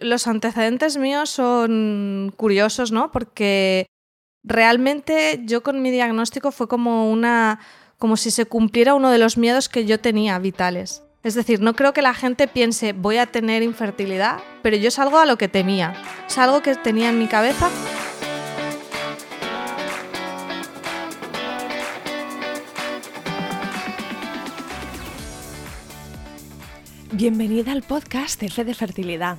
Los antecedentes míos son curiosos, ¿no? Porque realmente yo con mi diagnóstico fue como una como si se cumpliera uno de los miedos que yo tenía vitales. Es decir, no creo que la gente piense voy a tener infertilidad, pero yo es algo a lo que temía, es algo que tenía en mi cabeza. Bienvenida al podcast de de Fertilidad.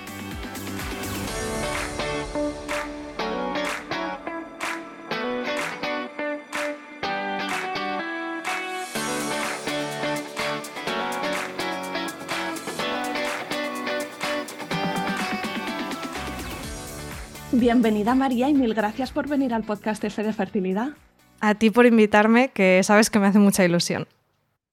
Bienvenida María y mil gracias por venir al podcast F de Fertilidad. A ti por invitarme, que sabes que me hace mucha ilusión.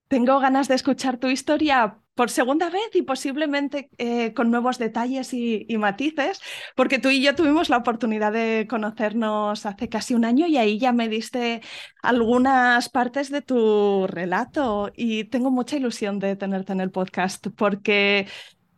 Tengo ganas de escuchar tu historia por segunda vez y posiblemente eh, con nuevos detalles y, y, matices, porque tú y yo tuvimos la oportunidad de conocernos hace casi un año y ahí ya me diste algunas partes de tu relato y tengo mucha ilusión de tenerte en el podcast porque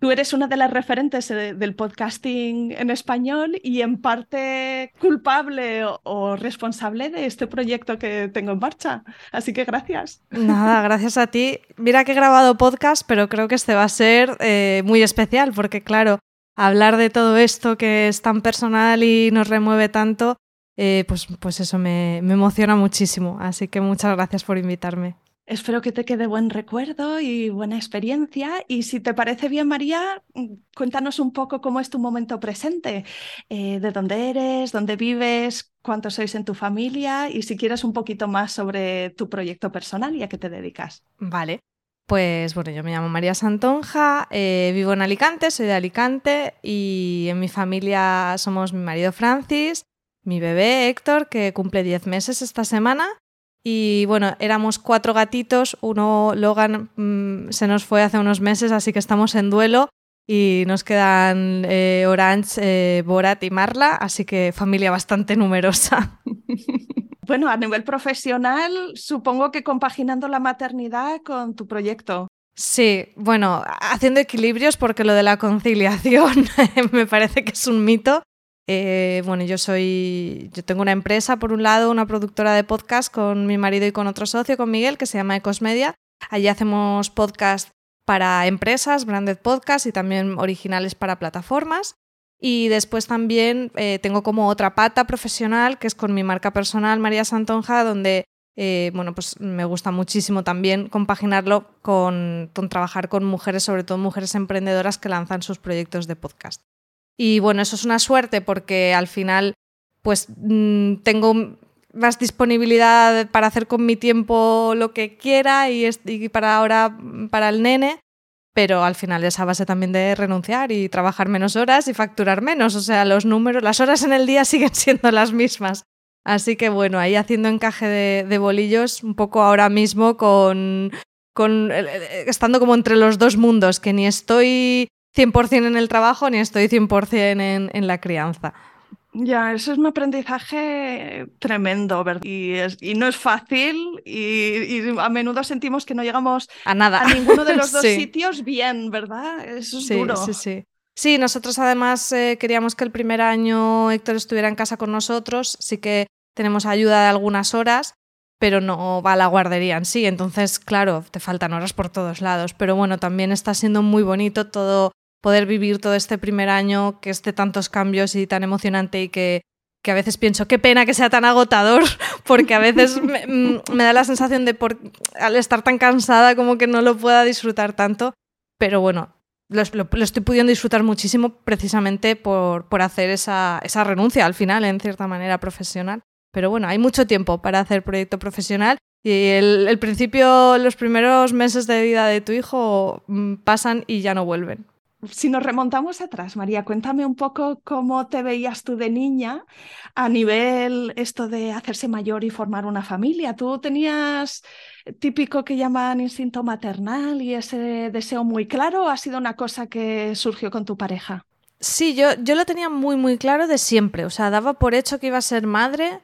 Tú eres una de las referentes eh, del podcasting en español y en parte culpable o, responsable de este proyecto que tengo en marcha. Así que gracias. Nada, gracias a ti. Mira que he grabado podcast, pero creo que este va a ser eh, muy especial porque, claro, hablar de todo esto que es tan personal y nos remueve tanto, eh, pues, pues eso me, me emociona muchísimo. Así que muchas gracias por invitarme. Espero que te quede buen recuerdo y buena experiencia. Y si te parece bien, María, mm, cuéntanos un poco cómo es tu momento presente, eh, de dónde eres, dónde vives, cuántos sois en tu familia y si quieres un poquito más sobre tu proyecto personal y a qué te dedicas. Vale. Pues bueno, yo me llamo María Santonja, eh, vivo en Alicante, soy de Alicante y en mi familia somos mi marido Francis, mi bebé Héctor, que cumple 10 meses esta semana, y bueno, éramos cuatro gatitos, uno, Logan, mm, se nos fue hace unos meses, así que estamos en duelo y nos quedan eh, Orange, eh, Borat y Marla, así que familia bastante numerosa. Bueno, a nivel profesional, supongo que compaginando la maternidad con tu proyecto. Sí, bueno, haciendo equilibrios porque lo de la conciliación me parece que es un mito eh, bueno, yo soy, yo tengo una empresa, por un lado, una productora de podcast con mi marido y con otro socio, con Miguel, que se llama Ecosmedia. Allí hacemos podcast para empresas, branded podcast y también originales para plataformas. Y después también eh, tengo como otra pata profesional, que es con mi marca personal, María Santonja, donde eh, bueno, pues me gusta muchísimo también compaginarlo con, con trabajar con mujeres, sobre todo mujeres emprendedoras que lanzan sus proyectos de podcast. Y bueno, eso es una suerte porque al final pues mm, tengo más disponibilidad para hacer con mi tiempo lo que quiera y, para ahora para el nene, pero al final es a base también de renunciar y trabajar menos horas y facturar menos, o sea, los números, las horas en el día siguen siendo las mismas. Así que bueno, ahí haciendo encaje de, de bolillos un poco ahora mismo con, con eh, eh, estando como entre los dos mundos, que ni estoy 100% en el trabajo ni estoy 100% en, en la crianza. Ya, eso es un aprendizaje tremendo, ¿verdad? Y, no es fácil y, a menudo sentimos que no llegamos a nada. A ninguno de los dos sitios bien, ¿verdad? Eso es duro. Sí, sí. Sí, nosotros además eh, queríamos que el primer año Héctor estuviera en casa con nosotros, sí que tenemos ayuda de algunas horas, pero no va a la guardería en sí, entonces claro, te faltan horas por todos lados, pero bueno, también está siendo muy bonito todo poder vivir todo este primer año que es de tantos cambios y tan emocionante y que, que a veces pienso, qué pena que sea tan agotador, porque a veces me, mm, da la sensación de por, al estar tan cansada como que no lo pueda disfrutar tanto, pero bueno, lo, estoy pudiendo disfrutar muchísimo precisamente por, por hacer esa, esa renuncia al final, en cierta manera profesional. Pero bueno, hay mucho tiempo para hacer proyecto profesional y el, el, principio, los primeros meses de vida de tu hijo mm, pasan y ya no vuelven. Si nos remontamos atrás, María, cuéntame un poco cómo te veías tú de niña a nivel esto de hacerse mayor y formar una familia. ¿Tú tenías típico que llaman instinto maternal y ese deseo muy claro o ha sido una cosa que surgió con tu pareja? Sí, yo, yo lo tenía muy, muy claro de siempre. O sea, daba por hecho que iba a ser madre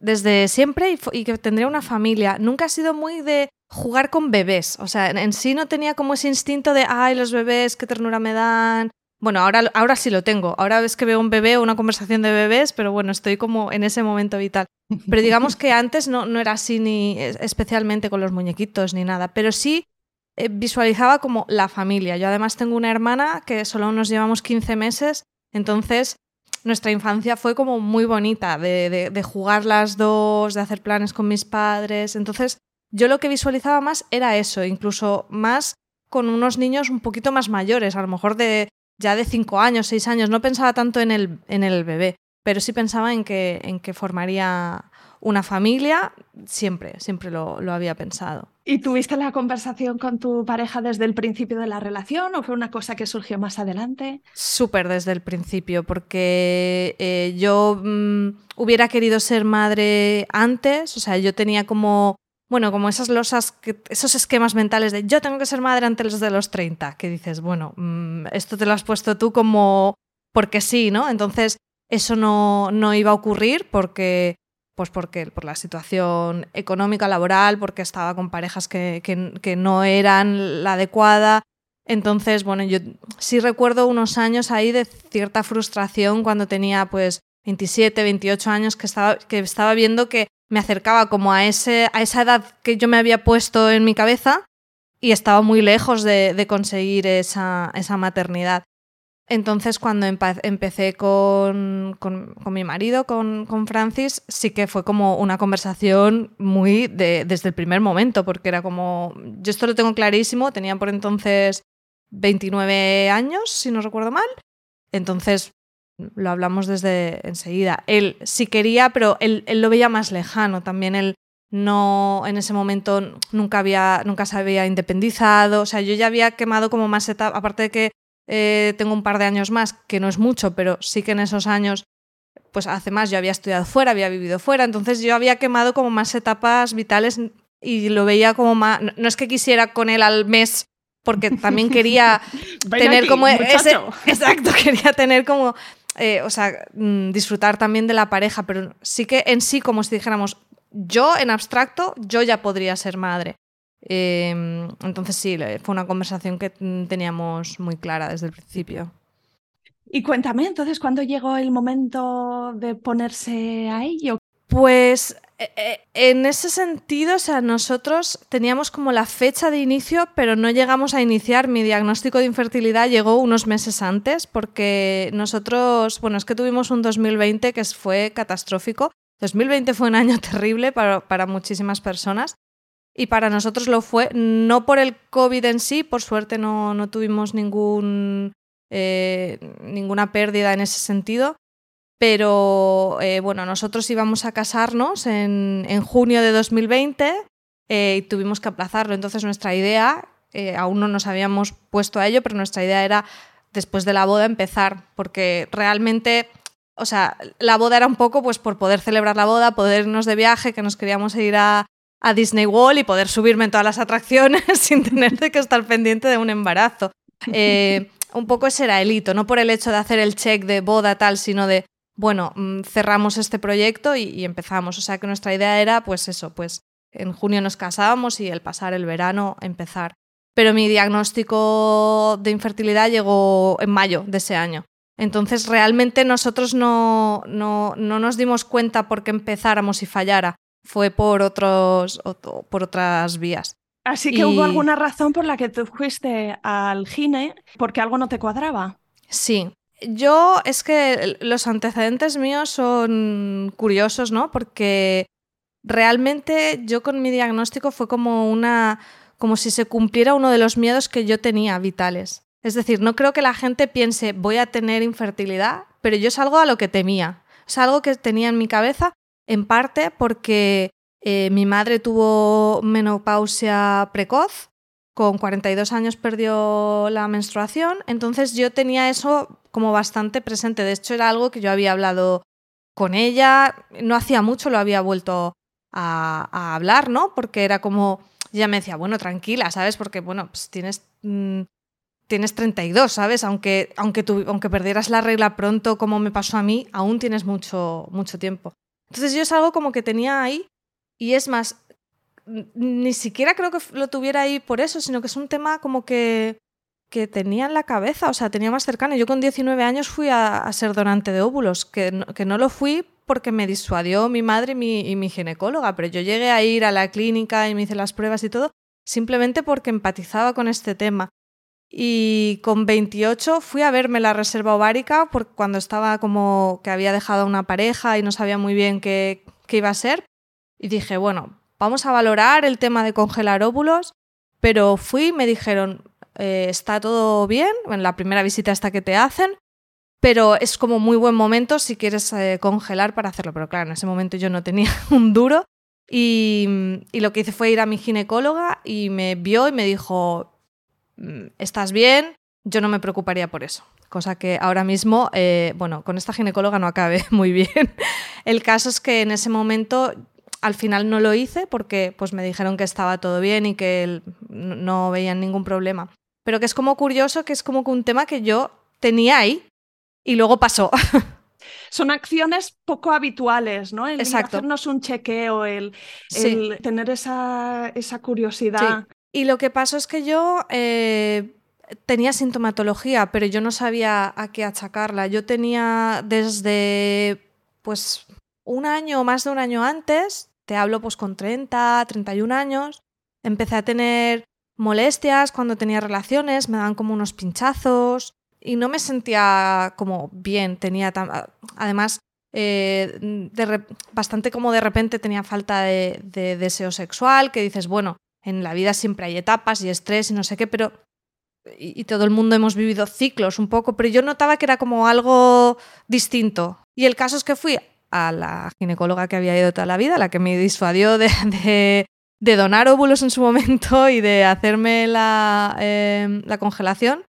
desde siempre y, que tendría una familia. Nunca ha sido muy de jugar con bebés. O sea, en, sí no tenía como ese instinto de, ay, los bebés, qué ternura me dan. Bueno, ahora, ahora sí lo tengo. Ahora ves que veo un bebé o una conversación de bebés, pero bueno, estoy como en ese momento vital. Pero digamos que antes no, no era así ni especialmente con los muñequitos ni nada, pero sí eh, visualizaba como la familia. Yo además tengo una hermana que solo nos llevamos 15 meses, entonces nuestra infancia fue como muy bonita, de, jugar las dos, de hacer planes con mis padres. Entonces, yo lo que visualizaba más era eso, incluso más con unos niños un poquito más mayores, a lo mejor de ya de cinco años, seis años. No pensaba tanto en el, en el bebé, pero sí pensaba en que, en que formaría una familia, siempre, siempre lo, lo, había pensado. ¿Y tuviste la conversación con tu pareja desde el principio de la relación o fue una cosa que surgió más adelante? Súper desde el principio, porque eh, yo mm, hubiera querido ser madre antes, o sea, yo tenía como, bueno, como esas losas, esos esquemas mentales de yo tengo que ser madre antes de los 30, que dices, bueno, mm, esto te lo has puesto tú como porque sí, ¿no? Entonces, eso no, no iba a ocurrir porque pues porque, por la situación económica, laboral, porque estaba con parejas que, que, no eran la adecuada. Entonces, bueno, yo sí recuerdo unos años ahí de cierta frustración cuando tenía pues 27, 28 años que estaba, que estaba viendo que me acercaba como a, ese, a esa edad que yo me había puesto en mi cabeza y estaba muy lejos de, conseguir esa, esa maternidad. Entonces, cuando empecé con, mi marido, con, Francis, sí que fue como una conversación muy desde el primer momento, porque era como, yo esto lo tengo clarísimo, tenía por entonces 29 años, si no recuerdo mal, entonces lo hablamos desde enseguida. Él sí quería, pero él, él lo veía más lejano, también él no en ese momento nunca había nunca se había independizado, o sea, yo ya había quemado como más etapas, aparte de que eh, tengo un par de años más, que no es mucho, pero sí que en esos años, pues hace más yo había estudiado fuera, había vivido fuera, entonces yo había quemado como más etapas vitales y lo veía como más, no es que quisiera con él al mes, porque también quería tener como ese, exacto, quería tener como, eh, o sea, mm, disfrutar también de la pareja, pero sí que en sí, como si dijéramos, yo en abstracto, yo ya podría ser madre. Em, entonces sí, fue una conversación que teníamos muy clara desde el principio. Y cuéntame, entonces, ¿cuándo llegó el momento de ponerse a ello? Pues en ese sentido, o sea, nosotros teníamos como la fecha de inicio, pero no llegamos a iniciar. Mi diagnóstico de infertilidad llegó unos meses antes, porque nosotros, bueno, es que tuvimos un 2020 que fue catastrófico. 2020 fue un año terrible para, para muchísimas personas y para nosotros lo fue, no por el COVID en sí, por suerte no, no tuvimos ningún, eh, ninguna pérdida en ese sentido, pero eh, bueno, nosotros íbamos a casarnos en, en junio de 2020 eh, y tuvimos que aplazarlo. Entonces nuestra idea, aún no nos habíamos puesto a ello, pero nuestra idea era después de la boda empezar, porque realmente o sea, la boda era un poco pues por poder celebrar la boda, poder irnos de viaje, que nos queríamos ir a, a Disney World y poder subirme en todas las atracciones sin tener que estar pendiente de un embarazo. Eh, un poco ese era el hito, no por el hecho de hacer el check de boda tal, sino de, bueno, mm, cerramos este proyecto y, y, empezamos. O sea que nuestra idea era, pues eso, pues en junio nos casábamos y el pasar el verano empezar. Pero mi diagnóstico de infertilidad llegó en mayo de ese año. Entonces realmente nosotros no, no, no nos dimos cuenta porque empezáramos y fallara. Fue por, otros, por otras vías. Así que hubo alguna razón por la que tú fuiste al gine porque algo no te cuadraba. Sí, yo es que los antecedentes míos son curiosos, ¿no? Porque realmente yo con mi diagnóstico fue como una como si se cumpliera uno de los miedos que yo tenía vitales. Es decir, no creo que la gente piense voy a tener infertilidad, pero yo es algo a lo que temía. Es algo que tenía en mi cabeza, en parte porque eh, mi madre tuvo menopausia precoz, con 42 años perdió la menstruación, entonces yo tenía eso como bastante presente. De hecho, era algo que yo había hablado con ella, no hacía mucho lo había vuelto a, hablar, ¿no? Porque era como, ella me decía, bueno, tranquila, ¿sabes? Porque, bueno, pues tienes, mm, tienes 32, ¿sabes? Aunque, aunque, aunque perdieras la regla pronto, como me pasó a mí, aún tienes mucho, mucho tiempo. Entonces yo es algo como que tenía ahí, y es más, ni siquiera creo que lo tuviera ahí por eso, sino que es un tema como que que tenía en la cabeza, o sea, tenía más cercano. Yo con 19 años fui a, ser donante de óvulos, que no, lo fui porque me disuadió mi madre y mi, ginecóloga, pero yo llegué a ir a la clínica y me hice las pruebas y todo, simplemente porque empatizaba con este tema. Y con 28 fui a verme la reserva ovárica porque cuando estaba como que había dejado una pareja y no sabía muy bien qué, qué iba a ser. Y dije, bueno, vamos a valorar el tema de congelar óvulos. Pero fui y me dijeron, eh, está todo bien, en la primera visita hasta que te hacen, pero es como muy buen momento si quieres eh, congelar para hacerlo. Pero claro, en ese momento yo no tenía un duro y, lo que hice fue ir a mi ginecóloga y me vio y me dijo, mm, estás bien, yo no me preocuparía por eso. Cosa que ahora mismo, eh, bueno, con esta ginecóloga no acabé muy bien. El caso es que en ese momento al final no lo hice porque pues me dijeron que estaba todo bien y que no veían ningún problema pero que es como curioso, que es como un tema que yo tenía ahí y luego pasó. Son acciones poco habituales, ¿no? El Exacto. hacernos un chequeo, el, tener esa, esa curiosidad. Y lo que pasó es que yo eh, tenía sintomatología, pero yo no sabía a qué achacarla. Yo tenía desde pues un año o más de un año antes, te hablo pues con 30, 31 años, empecé a tener molestias cuando tenía relaciones, me daban como unos pinchazos y no me sentía como bien, tenía además eh, bastante como de repente tenía falta de, deseo sexual, que dices, bueno, en la vida siempre hay etapas y estrés y no sé qué, pero y, todo el mundo hemos vivido ciclos un poco, pero yo notaba que era como algo distinto. Y el caso es que fui a la ginecóloga que había ido toda la vida, la que me disuadió de, de donar óvulos en su momento y de hacerme la, em, la congelación.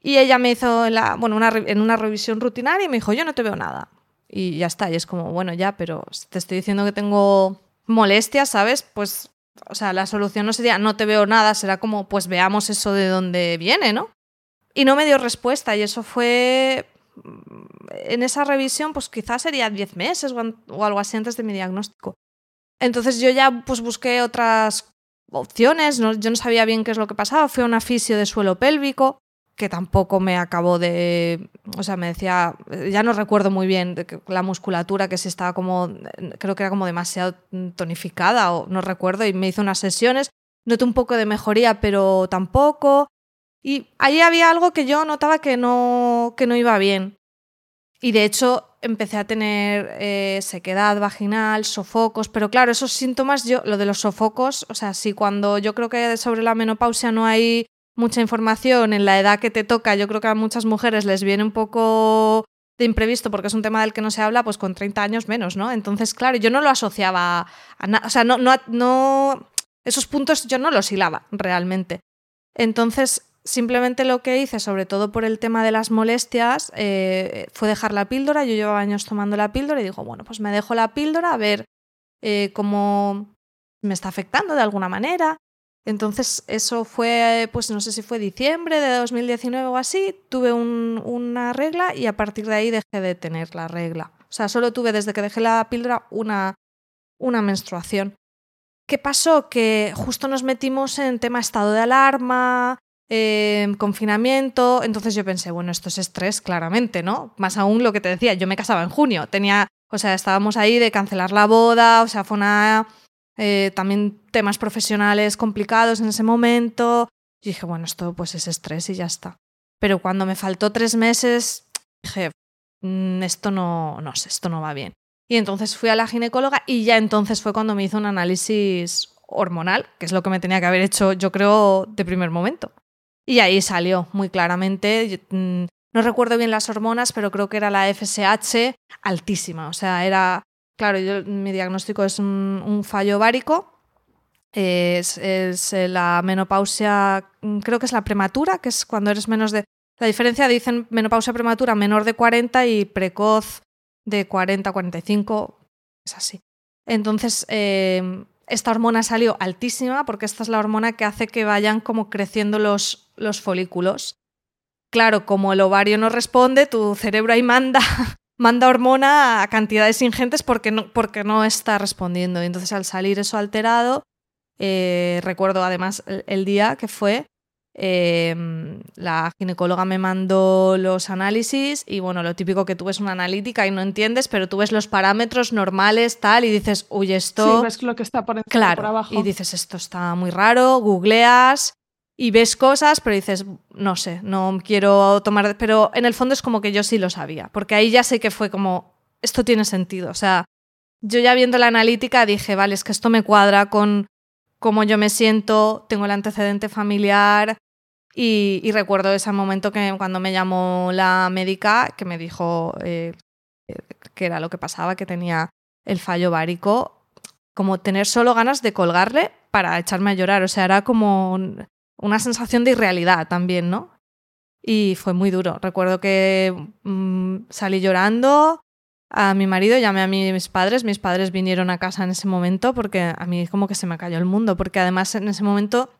Y ella me hizo bueno, una, en una revisión rutinaria y me dijo, yo no te veo nada. Y ya está, y es como, bueno, ya, pero te estoy diciendo que tengo molestias, ¿sabes? Pues, o sea, la solución no sería, no te veo nada, será como, pues veamos eso de dónde viene, ¿no? Y no me dio respuesta y eso fue, en esa revisión, pues quizás sería 10 meses o algo así antes de mi diagnóstico. Entonces yo ya pues busqué otras opciones, yo no sabía bien qué es lo que pasaba, fui a un afisio de suelo pélvico que tampoco me acabó de, o sea, me decía, ya no recuerdo muy bien la musculatura que se estaba como, creo que era como demasiado tonificada o no recuerdo y me hizo unas sesiones, noté un poco de mejoría pero tampoco. Y ahí había algo que yo notaba que no, que no iba bien. Y de hecho empecé a tener eh, sequedad vaginal, sofocos, pero claro, esos síntomas, yo, lo de los sofocos, o sea, si cuando yo creo que sobre la menopausia no hay mucha información en la edad que te toca, yo creo que a muchas mujeres les viene un poco de imprevisto porque es un tema del que no se habla, pues con 30 años menos, ¿no? Entonces, claro, yo no lo asociaba a nada, o sea, no, no, esos puntos yo no los hilaba realmente. Entonces, Simplemente lo que hice, sobre todo por el tema de las molestias, eh, fue dejar la píldora. Yo llevaba años tomando la píldora y digo, bueno, pues me dejo la píldora a ver eh, cómo me está afectando de alguna manera. Entonces eso fue, pues no sé si fue diciembre de 2019 o así, tuve una regla y a partir de ahí dejé de tener la regla. O sea, solo tuve desde que dejé la píldora una, una menstruación. ¿Qué pasó? Que justo nos metimos en tema estado de alarma, eh, confinamiento, entonces yo pensé, bueno, esto es estrés, claramente, ¿no? Más aún lo que te decía, yo me casaba en junio, tenía, o sea, estábamos ahí de cancelar la boda, o sea, fue una eh, también temas profesionales complicados en ese momento. Y dije, bueno, esto pues es estrés y ya está. Pero cuando me faltó tres meses, dije, mm, esto no, no sé, esto no va bien. Y entonces fui a la ginecóloga y ya entonces fue cuando me hizo un análisis hormonal, que es lo que me tenía que haber hecho, yo creo, de primer momento. Y ahí salió muy claramente. Mm, no recuerdo bien las hormonas, pero creo que era la FSH altísima. O sea, era Claro, mi diagnóstico es un, fallo ovárico. Es, eh, la menopausia, mm, creo que es la prematura, que es cuando eres menos de... La diferencia dicen menopausia prematura menor de 40 y precoz de 40 a 45, es así. Entonces, em, esta hormona salió altísima porque esta es la hormona que hace que vayan como creciendo los, los folículos. Claro, como el ovario no responde, tu cerebro ahí manda manda hormona a cantidades ingentes porque no, porque no está respondiendo. Y entonces al salir eso alterado, eh, recuerdo además el, día que fue, em, la ginecóloga me mandó los análisis y bueno, lo típico que tú ves una analítica y no entiendes, pero tú ves los parámetros normales, tal, y dices, uy, esto... Sí, ves lo que está por encima claro, por abajo. Y dices, esto está muy raro, googleas y ves cosas, pero dices, no sé, no quiero tomar... Pero en el fondo es como que yo sí lo sabía, porque ahí ya sé que fue como, esto tiene sentido. O sea, yo ya viendo la analítica dije, vale, es que esto me cuadra con cómo yo me siento, tengo el antecedente familiar. Y, recuerdo ese momento que cuando me llamó la médica, que me dijo eh, que era lo que pasaba, que tenía el fallo várico, como tener solo ganas de colgarle para echarme a llorar. O sea, era como una sensación de irrealidad también, ¿no? Y fue muy duro. Recuerdo que mm, salí llorando a mi marido, llamé a mis padres, mis padres vinieron a casa en ese momento porque a mí como que se me cayó el mundo, porque además en ese momento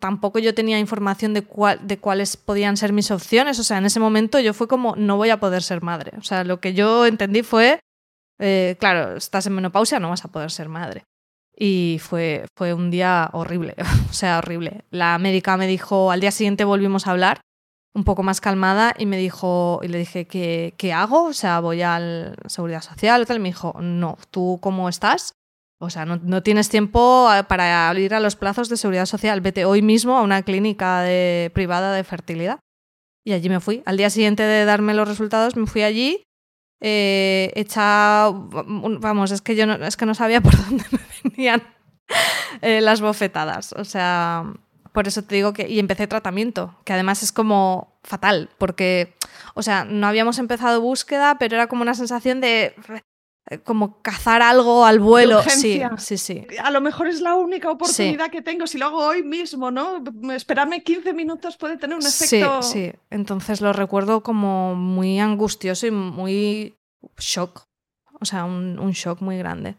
tampoco yo tenía información de, cuál, de cuáles podían ser mis opciones, o sea, en ese momento yo fue como, no voy a poder ser madre, o sea, lo que yo entendí fue, eh, claro, estás en menopausia, no vas a poder ser madre y fue, fue un día horrible, o sea, horrible. La médica me dijo, al día siguiente volvimos a hablar, un poco más calmada, y me dijo, y le dije, ¿qué, qué hago? O sea, voy a la Seguridad Social o tal. Y me dijo, no, ¿tú cómo estás? O sea, no, no, tienes tiempo para ir a los plazos de seguridad social. Vete hoy mismo a una clínica privada de fertilidad. Y allí me fui. Al día siguiente de darme los resultados, me fui allí eh, hecha, vamos, es que yo no, es que no sabía por dónde me venían eh, las bofetadas. O sea, por eso te digo que, y empecé tratamiento, que además es como fatal, porque, o sea, no habíamos empezado búsqueda, pero era como una sensación de como cazar algo al vuelo. Sí, sí, sí. A lo mejor es la única oportunidad que tengo. Si lo hago hoy mismo, ¿no? Esperarme 15 minutos puede tener un efecto. Sí, sí. Entonces lo recuerdo como muy angustioso y muy shock. O sea, un, un shock muy grande.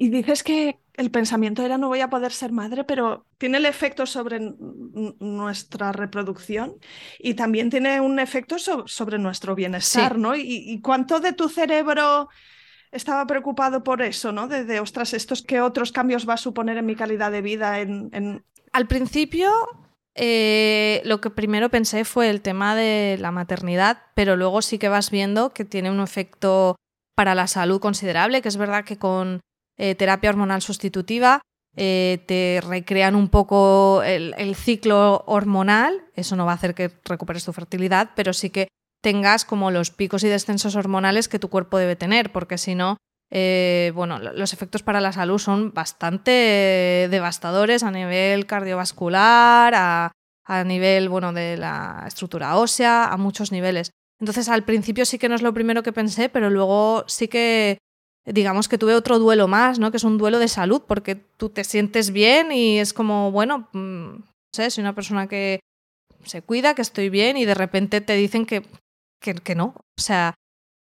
Y dices que el pensamiento era no voy a poder ser madre, pero tiene el efecto sobre nuestra reproducción y también tiene un efecto sobre nuestro bienestar, ¿no? Y, cuánto de tu cerebro estaba preocupado por eso, ¿no? De, ostras, estos qué otros cambios va a suponer en mi calidad de vida. En, Al principio, eh, lo que primero pensé fue el tema de la maternidad, pero luego sí que vas viendo que tiene un efecto para la salud considerable, que es verdad que con eh, terapia hormonal sustitutiva, eh, te recrean un poco el, ciclo hormonal, eso no va a hacer que recuperes tu fertilidad, pero sí que tengas como los picos y descensos hormonales que tu cuerpo debe tener, porque si no, eh, bueno, los efectos para la salud son bastante devastadores a nivel cardiovascular, a, a nivel bueno, de la estructura ósea, a muchos niveles. Entonces al principio sí que no es lo primero que pensé, pero luego sí que digamos que tuve otro duelo más, ¿no? Que es un duelo de salud, porque tú te sientes bien y es como, bueno, mm, no sé, soy una persona que se cuida, que estoy bien y de repente te dicen que, que, no. O sea,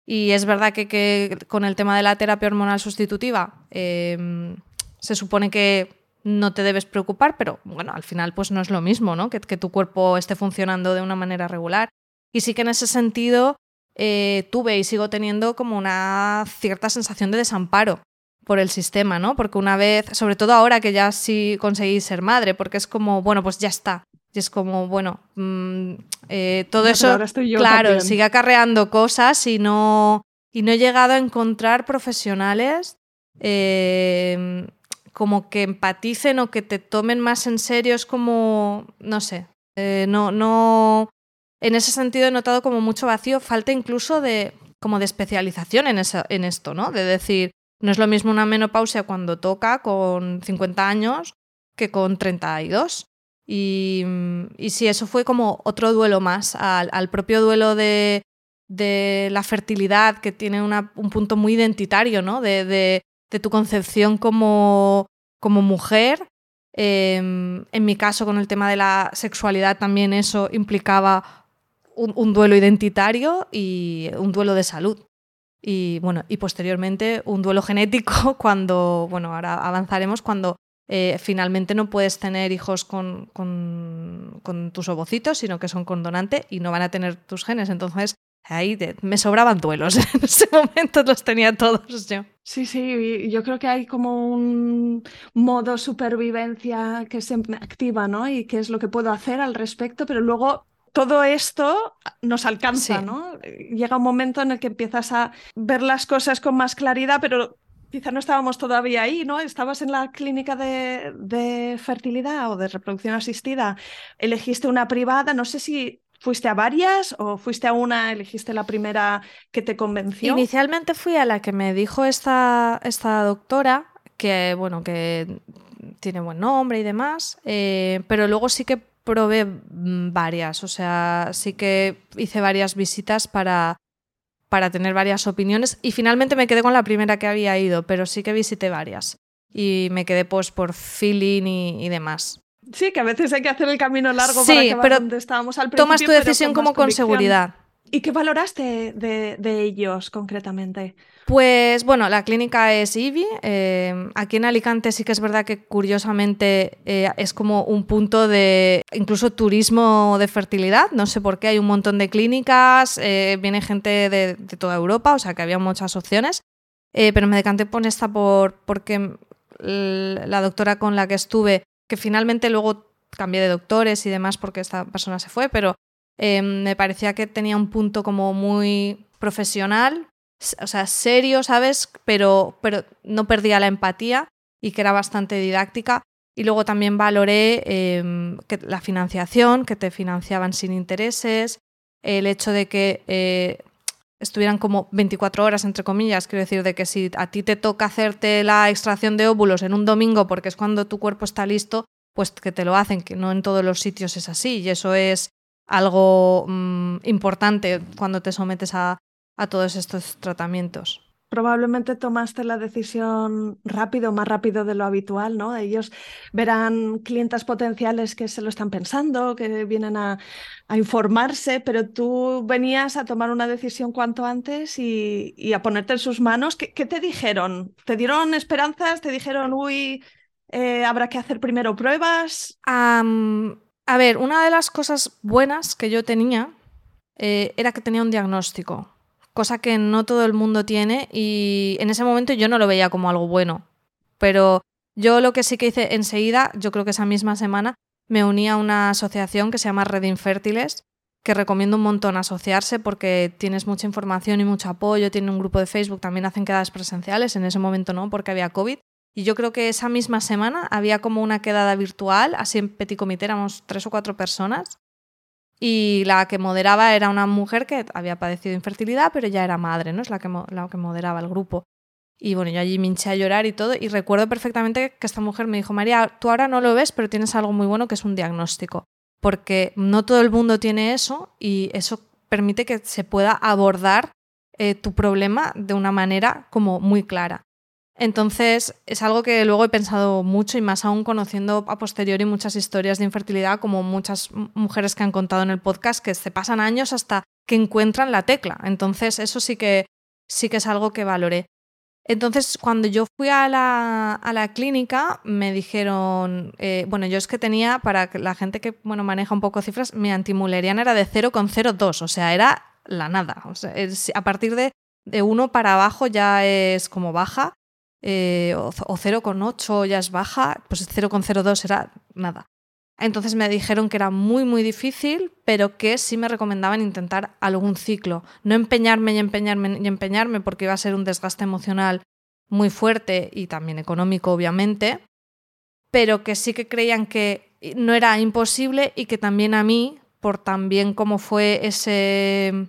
y es verdad que, con el tema de la terapia hormonal sustitutiva em, se supone que no te debes preocupar, pero bueno, al final pues no es lo mismo, ¿no? Que, que tu cuerpo esté funcionando de una manera regular. Y sí que en ese sentido eh, tuve y sigo teniendo como una cierta sensación de desamparo por el sistema, ¿no? Porque una vez, sobre todo ahora que ya sí conseguí ser madre, porque es como, bueno, pues ya está. Y es como, bueno, mm, eh, todo eso, claro, sigue acarreando cosas y no, y no he llegado a encontrar profesionales eh, como que empaticen o que te tomen más en serio, es como, no sé, eh, no, no, en ese sentido he notado como mucho vacío, falta incluso de, como de especialización en, en esto, ¿no? De decir, no es lo mismo una menopausia cuando toca con 50 años que con 32. Y, y sí, eso fue como otro duelo más al, propio duelo de, de, la fertilidad, que tiene un punto muy identitario, ¿no? de, de tu concepción como, como mujer. Em, en mi caso, con el tema de la sexualidad, también eso implicaba un, duelo identitario y un duelo de salud. Y bueno, y posteriormente un duelo genético cuando, bueno, ahora avanzaremos cuando eh, finalmente no puedes tener hijos con, con, con, tus ovocitos, sino que son con donante y no van a tener tus genes. Entonces, ahí me sobraban duelos. En ese momento los tenía todos yo. Sí, sí, yo creo que hay como un modo supervivencia que se activa, ¿no? Y qué es lo que puedo hacer al respecto, pero luego todo esto nos alcanza, ¿no? Llega un momento en el que empiezas a ver las cosas con más claridad, pero quizá no estábamos todavía ahí, ¿no? Estabas en la clínica de, de fertilidad o de reproducción asistida, elegiste una privada, no sé si ¿Fuiste a varias o fuiste a una, elegiste la primera que te convenció? Inicialmente fui a la que me dijo esta, esta doctora, que bueno, que tiene buen nombre y demás, eh, pero luego sí que probé mm, varias, o sea, sí que hice varias visitas para, para tener varias opiniones y finalmente me quedé con la primera que había ido, pero sí que visité varias y me quedé pues por feeling y demás. Sí, que a veces hay que hacer el camino largo para acabar pero donde estábamos al principio. Tomas tu decisión como con seguridad. ¿Y qué valoraste de, ellos concretamente? Pues bueno, la clínica es IBI. Eh, aquí en Alicante sí que es verdad que curiosamente eh, es como un punto de incluso turismo de fertilidad. No sé por qué, hay un montón de clínicas, eh, viene gente de, de, toda Europa, o sea que había muchas opciones. pero me decanté por esta por, porque la doctora con la que estuve que finalmente luego cambié de doctores y demás porque esta persona se fue, pero eh, me parecía que tenía un punto como muy profesional, o sea, serio, ¿sabes? Pero, pero no perdía la empatía y que era bastante didáctica. Y luego también valoré em, que la financiación, que te financiaban sin intereses, el hecho de que eh, estuvieran como 24 horas, entre comillas, quiero decir, de que si a ti te toca hacerte la extracción de óvulos en un domingo porque es cuando tu cuerpo está listo, pues que te lo hacen, que no en todos los sitios es así. Y eso es algo mm, importante cuando te sometes a todos estos tratamientos probablemente tomaste la decisión rápido, más rápido de lo habitual, ¿no? Ellos verán clientes potenciales que se lo están pensando, que vienen a, informarse, pero tú venías a tomar una decisión cuanto antes y, a ponerte en sus manos. ¿Qué, te dijeron? ¿Te dieron esperanzas? ¿Te dijeron, uy, eh, habrá que hacer primero pruebas? a ver, una de las cosas buenas que yo tenía eh, era que tenía un diagnóstico cosa que no todo el mundo tiene y en ese momento yo no lo veía como algo bueno. Pero yo lo que sí que hice enseguida, yo creo que esa misma semana, me uní a una asociación que se llama Red Infértiles, que recomiendo un montón asociarse porque tienes mucha información y mucho apoyo, tiene un grupo de Facebook, también hacen quedadas presenciales, en ese momento no, porque había COVID. Y yo creo que esa misma semana había como una quedada virtual, así en petit comité éramos tres o cuatro personas, y la que moderaba era una mujer que había padecido infertilidad, pero ya era madre, ¿no? Es la que, la que moderaba el grupo. Y bueno, yo allí me hinché a llorar y todo. Y recuerdo perfectamente que esta mujer me dijo, María, tú ahora no lo ves, pero tienes algo muy bueno que es un diagnóstico. Porque no todo el mundo tiene eso y eso permite que se pueda abordar eh, tu problema de una manera como muy clara. Entonces, es algo que luego he pensado mucho y más aún conociendo a posteriori muchas historias de infertilidad, como muchas mujeres que han contado en el podcast, que se pasan años hasta que encuentran la tecla. Entonces, eso sí que, sí que es algo que valoré. Entonces, cuando yo fui a la, a la clínica, me dijeron, eh, bueno, yo es que tenía, para la gente que bueno, maneja un poco cifras, mi antimuleriana era de 0,02, o sea, era la nada. O a partir de, de 1 para abajo ya es como baja, eh, o, o 0,8 ya es baja, pues 0,02 era nada. Entonces me dijeron que era muy, muy difícil, pero que sí me recomendaban intentar algún ciclo. No empeñarme y empeñarme y empeñarme porque iba a ser un desgaste emocional muy fuerte y también económico, obviamente, pero que sí que creían que no era imposible y que también a mí, por también cómo fue ese,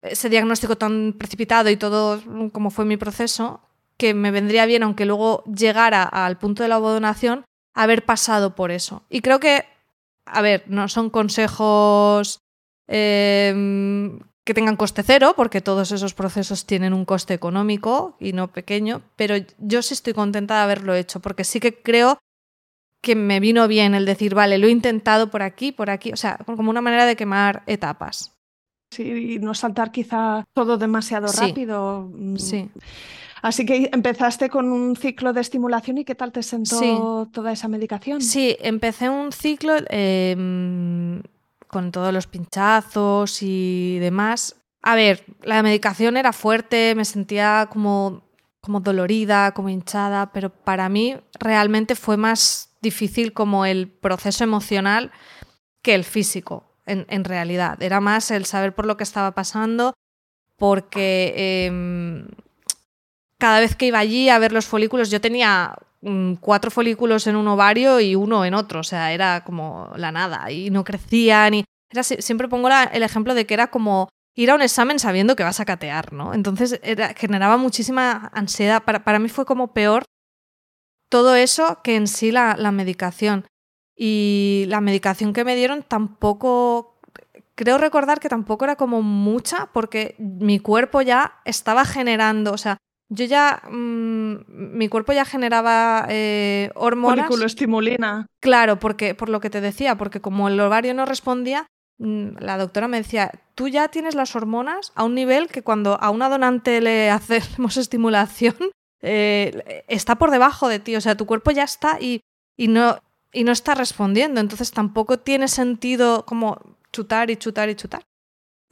ese diagnóstico tan precipitado y todo como fue mi proceso, que me vendría bien, aunque luego llegara al punto de la abodonación, haber pasado por eso. Y creo que, a ver, no son consejos eh, que tengan coste cero, porque todos esos procesos tienen un coste económico y no pequeño, pero yo sí estoy contenta de haberlo hecho, porque sí que creo que me vino bien el decir, vale, lo he intentado por aquí, por aquí, o sea, como una manera de quemar etapas. Sí, y no saltar quizá todo demasiado rápido. Mm. Sí. Así que empezaste con un ciclo de estimulación y ¿qué tal te sentó toda esa medicación? Sí, empecé un ciclo em, con todos los pinchazos y demás. A ver, la medicación era fuerte, me sentía como, como dolorida, como hinchada, pero para mí realmente fue más difícil como el proceso emocional que el físico, en, en realidad. Era más el saber por lo que estaba pasando, porque eh, cada vez que iba allí a ver los folículos, yo tenía mm, cuatro folículos en un ovario y uno en otro, o sea, era como la nada y no crecían y era, siempre pongo el ejemplo de que era como ir a un examen sabiendo que vas a catear, ¿no? Entonces generaba muchísima ansiedad. Para, para, mí fue como peor todo eso que en sí la, la medicación. Y la medicación que me dieron tampoco, creo recordar que tampoco era como mucha porque mi cuerpo ya estaba generando, o sea, yo ya, mmm, mi cuerpo ya generaba eh, hormonas. estimulina. Claro, porque, por lo que te decía, porque como el ovario no respondía, mmm, la doctora me decía, tú ya tienes las hormonas a un nivel que cuando a una donante le hacemos estimulación, eh, está por debajo de ti, o sea, tu cuerpo ya está y, y, no, y no está respondiendo, entonces tampoco tiene sentido como chutar y chutar y chutar.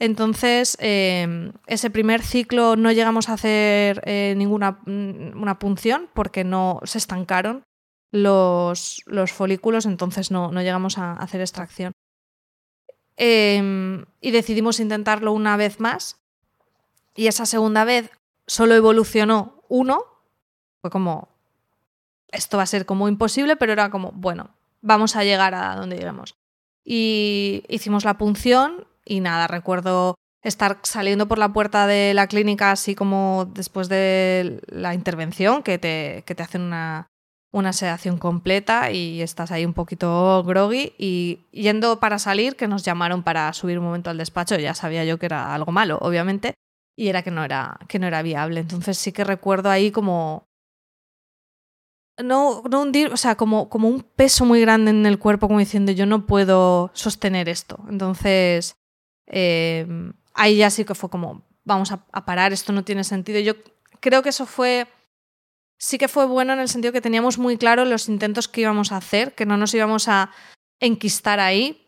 Entonces, eh, ese primer ciclo no llegamos a hacer eh, ninguna mm, una punción porque no se estancaron los, los folículos, entonces no, no, llegamos a hacer extracción. Eh, y decidimos intentarlo una vez más. Y esa segunda vez solo evolucionó uno. Fue como, esto va a ser como imposible, pero era como, bueno, vamos a llegar a donde lleguemos. Y hicimos la punción y nada, recuerdo estar saliendo por la puerta de la clínica así como después de la intervención, que te, que te hacen una, una sedación completa y estás ahí un poquito groggy y yendo para salir, que nos llamaron para subir un momento al despacho, ya sabía yo que era algo malo, obviamente, y era que no era, que no era viable. Entonces sí que recuerdo ahí como... No, no hundir, o sea, como, como un peso muy grande en el cuerpo, como diciendo yo no puedo sostener esto. Entonces, eh, ahí ya sí que fue como, vamos a, a, parar, esto no tiene sentido. Yo creo que eso fue, sí que fue bueno en el sentido que teníamos muy claro los intentos que íbamos a hacer, que no nos íbamos a enquistar ahí,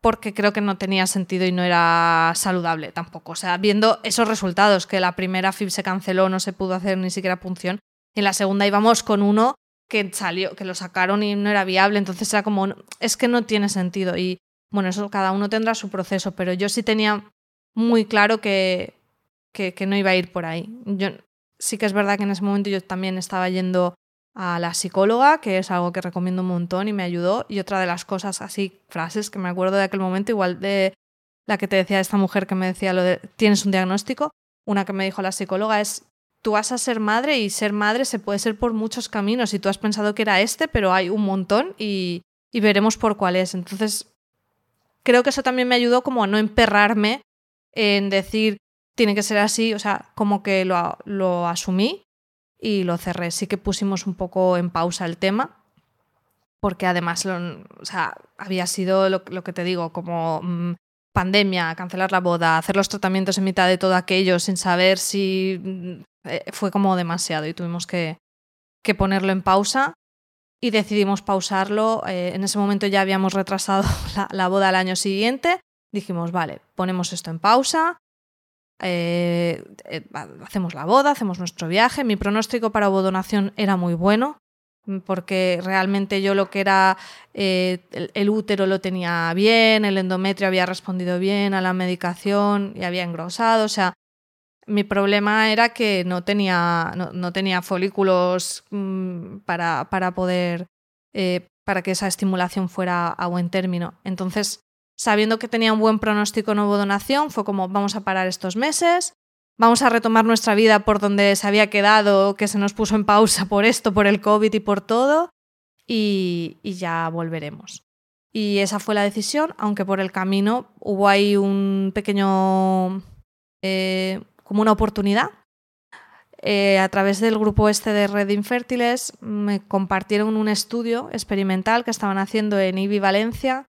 porque creo que no tenía sentido y no era saludable tampoco. O sea, viendo esos resultados, que la primera FIB se canceló, no se pudo hacer ni siquiera punción, y en la segunda íbamos con uno que salió, que lo sacaron y no era viable, entonces era como, es que no tiene sentido. Y bueno, eso cada uno tendrá su proceso, pero yo sí tenía muy claro que, que, no iba a ir por ahí. Yo, sí que es verdad que en ese momento yo también estaba yendo a la psicóloga, que es algo que recomiendo un montón y me ayudó. Y otra de las cosas así, frases que me acuerdo de aquel momento, igual de la que te decía esta mujer que me decía lo de tienes un diagnóstico, una que me dijo la psicóloga es tú vas a ser madre y ser madre se puede ser por muchos caminos y tú has pensado que era este, pero hay un montón y, y veremos por cuál es. Entonces creo que eso también me ayudó como a no emperrarme en decir tiene que ser así, o sea, como que lo, lo asumí y lo cerré. Sí que pusimos un poco en pausa el tema, porque además o sea, había sido lo, que te digo, como mmm, pandemia, cancelar la boda, hacer los tratamientos en mitad de todo aquello sin saber si eh, fue como demasiado y tuvimos que, que ponerlo en pausa y decidimos pausarlo. Eh, en ese momento ya habíamos retrasado la, boda al año siguiente. Dijimos, vale, ponemos esto en pausa, eh, eh, hacemos la boda, hacemos nuestro viaje. Mi pronóstico para ovodonación era muy bueno, porque realmente yo lo que era el, útero lo tenía bien, el endometrio había respondido bien a la medicación y había engrosado. O sea, mi problema era que no tenía, no, tenía folículos mm, para, para, poder, eh, para que esa estimulación fuera a buen término. Entonces, sabiendo que tenía un buen pronóstico en donación, fue como vamos a parar estos meses, vamos a retomar nuestra vida por donde se había quedado, que se nos puso en pausa por esto, por el COVID y por todo, y, ya volveremos. Y esa fue la decisión, aunque por el camino hubo ahí un pequeño eh, como una oportunidad. Eh, a través del grupo este de Red Infértiles me compartieron un estudio experimental que estaban haciendo en IBI Valencia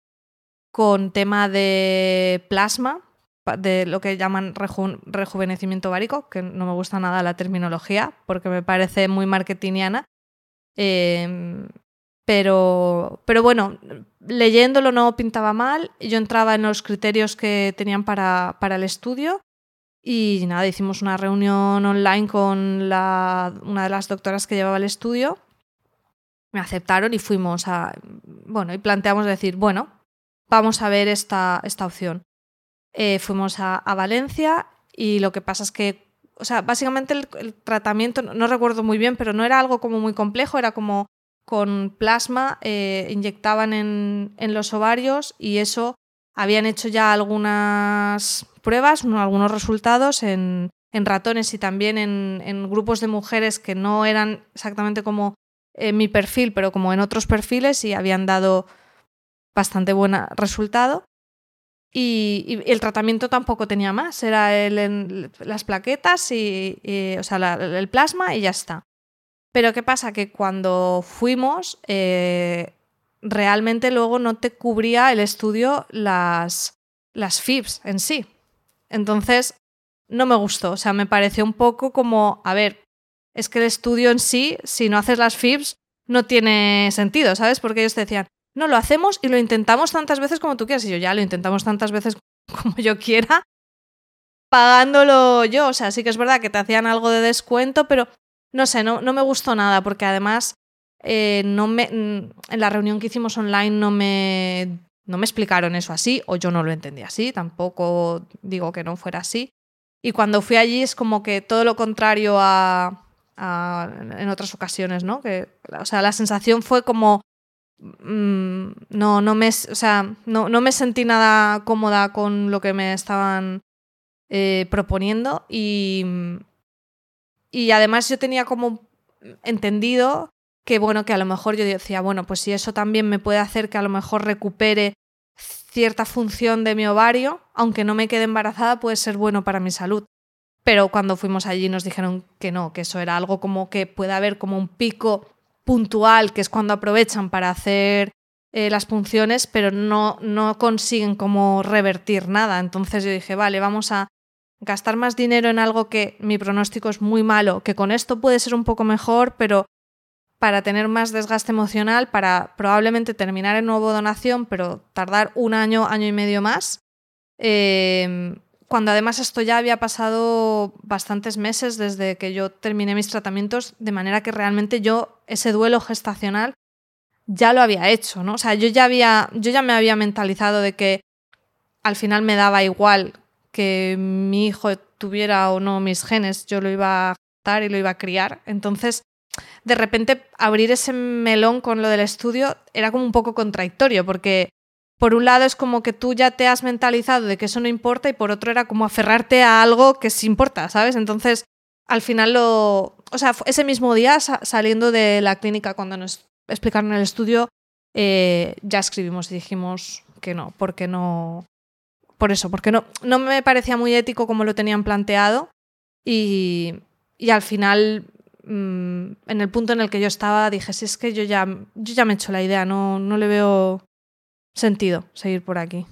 con tema de plasma, de lo que llaman rejuvenecimiento várico, que no me gusta nada la terminología porque me parece muy marketingiana. Em, pero, pero bueno, leyéndolo no pintaba mal. Yo entraba en los criterios que tenían para, para el estudio y nada, hicimos una reunión online con la, una de las doctoras que llevaba el estudio. Me aceptaron y fuimos a. Bueno, y planteamos decir, bueno, vamos a ver esta, esta opción. Eh, fuimos a, Valencia y lo que pasa es que. O sea, básicamente el, tratamiento, no, recuerdo muy bien, pero no era algo como muy complejo, era como con plasma, eh, inyectaban en, en los ovarios y eso habían hecho ya algunas pruebas, algunos resultados en, ratones y también en, grupos de mujeres que no eran exactamente como en mi perfil, pero como en otros perfiles y habían dado bastante buen resultado. Y, el tratamiento tampoco tenía más, era las plaquetas y, o sea, el plasma y ya está. Pero ¿qué pasa? Que cuando fuimos, eh, realmente luego no te cubría el estudio las, las FIBs en sí. Entonces, no me gustó. O sea, me pareció un poco como, a ver, es que el estudio en sí, si no haces las FIBs, no tiene sentido, ¿sabes? Porque ellos te decían, no, lo hacemos y lo intentamos tantas veces como tú quieras. Y yo ya lo intentamos tantas veces como yo quiera, pagándolo yo. O sea, sí que es verdad que te hacían algo de descuento, pero no sé, no, no me gustó nada porque además eh, no me, en la reunión que hicimos online no me, no me explicaron eso así, o yo no lo entendí así, tampoco digo que no fuera así. Y cuando fui allí es como que todo lo contrario a, en otras ocasiones, ¿no? Que, o sea, la sensación fue como mm, no, no me, o sea, no, no, me sentí nada cómoda con lo que me estaban eh, proponiendo y, y además yo tenía como entendido que bueno, que a lo mejor yo decía, bueno, pues si eso también me puede hacer que a lo mejor recupere cierta función de mi ovario, aunque no me quede embarazada, puede ser bueno para mi salud. Pero cuando fuimos allí nos dijeron que no, que eso era algo como que puede haber como un pico puntual, que es cuando aprovechan para hacer eh, las funciones, pero no, no consiguen como revertir nada. Entonces yo dije, vale, vamos a gastar más dinero en algo que mi pronóstico es muy malo, que con esto puede ser un poco mejor, pero para tener más desgaste emocional, para probablemente terminar en nuevo donación, pero tardar un año, año y medio más. Em, cuando además esto ya había pasado bastantes meses desde que yo terminé mis tratamientos, de manera que realmente yo ese duelo gestacional ya lo había hecho, ¿no? O sea, yo ya había, yo ya me había mentalizado de que al final me daba igual que mi hijo tuviera o no mis genes, yo lo iba a y lo iba a criar. Entonces, de repente abrir ese melón con lo del estudio era como un poco contradictorio, porque por un lado es como que tú ya te has mentalizado de que eso no importa y por otro era como aferrarte a algo que sí importa, ¿sabes? Entonces, al final lo... O sea, ese mismo día saliendo de la clínica cuando nos explicaron el estudio, eh, ya escribimos y dijimos que no, porque no... Por eso, porque no, no me parecía muy ético como lo tenían planteado y, y al final Mm, en el punto en el que yo estaba, dije, si es que yo ya, yo ya me he hecho la idea, no, no le veo sentido seguir por aquí.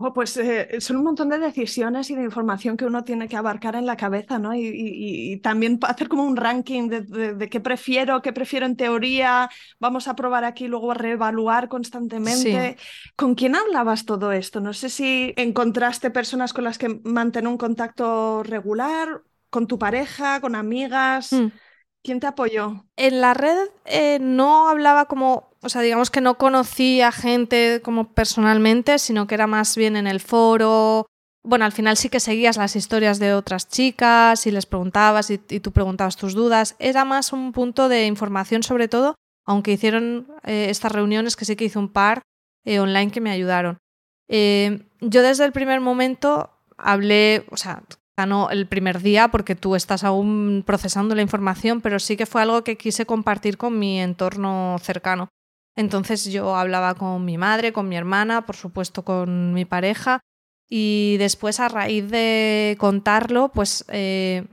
Oh, pues eh, son un montón de decisiones y de información que uno tiene que abarcar en la cabeza, ¿no? Y, también hacer como un ranking de, qué prefiero, qué prefiero en teoría, vamos a probar aquí, luego a reevaluar constantemente. ¿Con quién hablabas todo esto? No sé si encontraste personas con las que mantener un contacto regular, con tu pareja, con amigas. Mm. ¿Quién te apoyó? En la red eh, no hablaba como o sea, digamos que no conocía gente como personalmente, sino que era más bien en el foro. Bueno, al final sí que seguías las historias de otras chicas y les preguntabas y, tú preguntabas tus dudas. Era más un punto de información sobre todo, aunque hicieron eh, estas reuniones que sí que hice un par eh, online que me ayudaron. Yo desde el primer momento hablé, o sea, no el primer día porque tú estás aún procesando la información, pero sí que fue algo que quise compartir con mi entorno cercano. Entonces yo hablaba con mi madre, con mi hermana, por supuesto con mi pareja y después a raíz de contarlo, pues eh,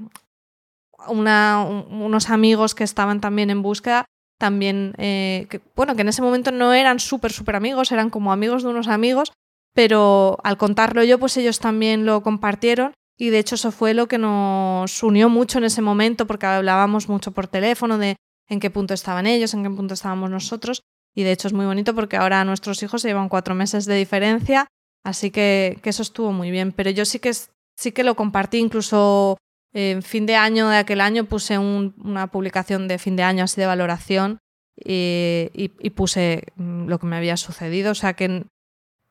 unos amigos que estaban también en búsqueda, también, eh, bueno, que en ese momento no eran súper, súper amigos, eran como amigos de unos amigos, pero al contarlo yo, pues ellos también lo compartieron y de hecho eso fue lo que nos unió mucho en ese momento porque hablábamos mucho por teléfono de en qué punto estaban ellos, en qué punto estábamos nosotros y de hecho es muy bonito porque ahora nuestros hijos se llevan cuatro meses de diferencia, así que, eso estuvo muy bien. Pero yo sí que, sí que lo compartí, incluso en fin de año de aquel año puse una publicación de fin de año así de valoración y, puse mm, lo que me había sucedido. O sea que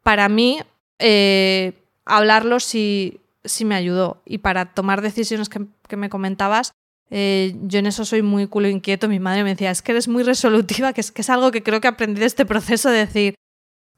para mí eh, hablarlo sí, sí me ayudó y para tomar decisiones que, que me comentabas eh, yo en eso soy muy culo inquieto. Mi madre me decía, es que eres muy resolutiva, que es, que es algo que creo que aprendí de este proceso de decir,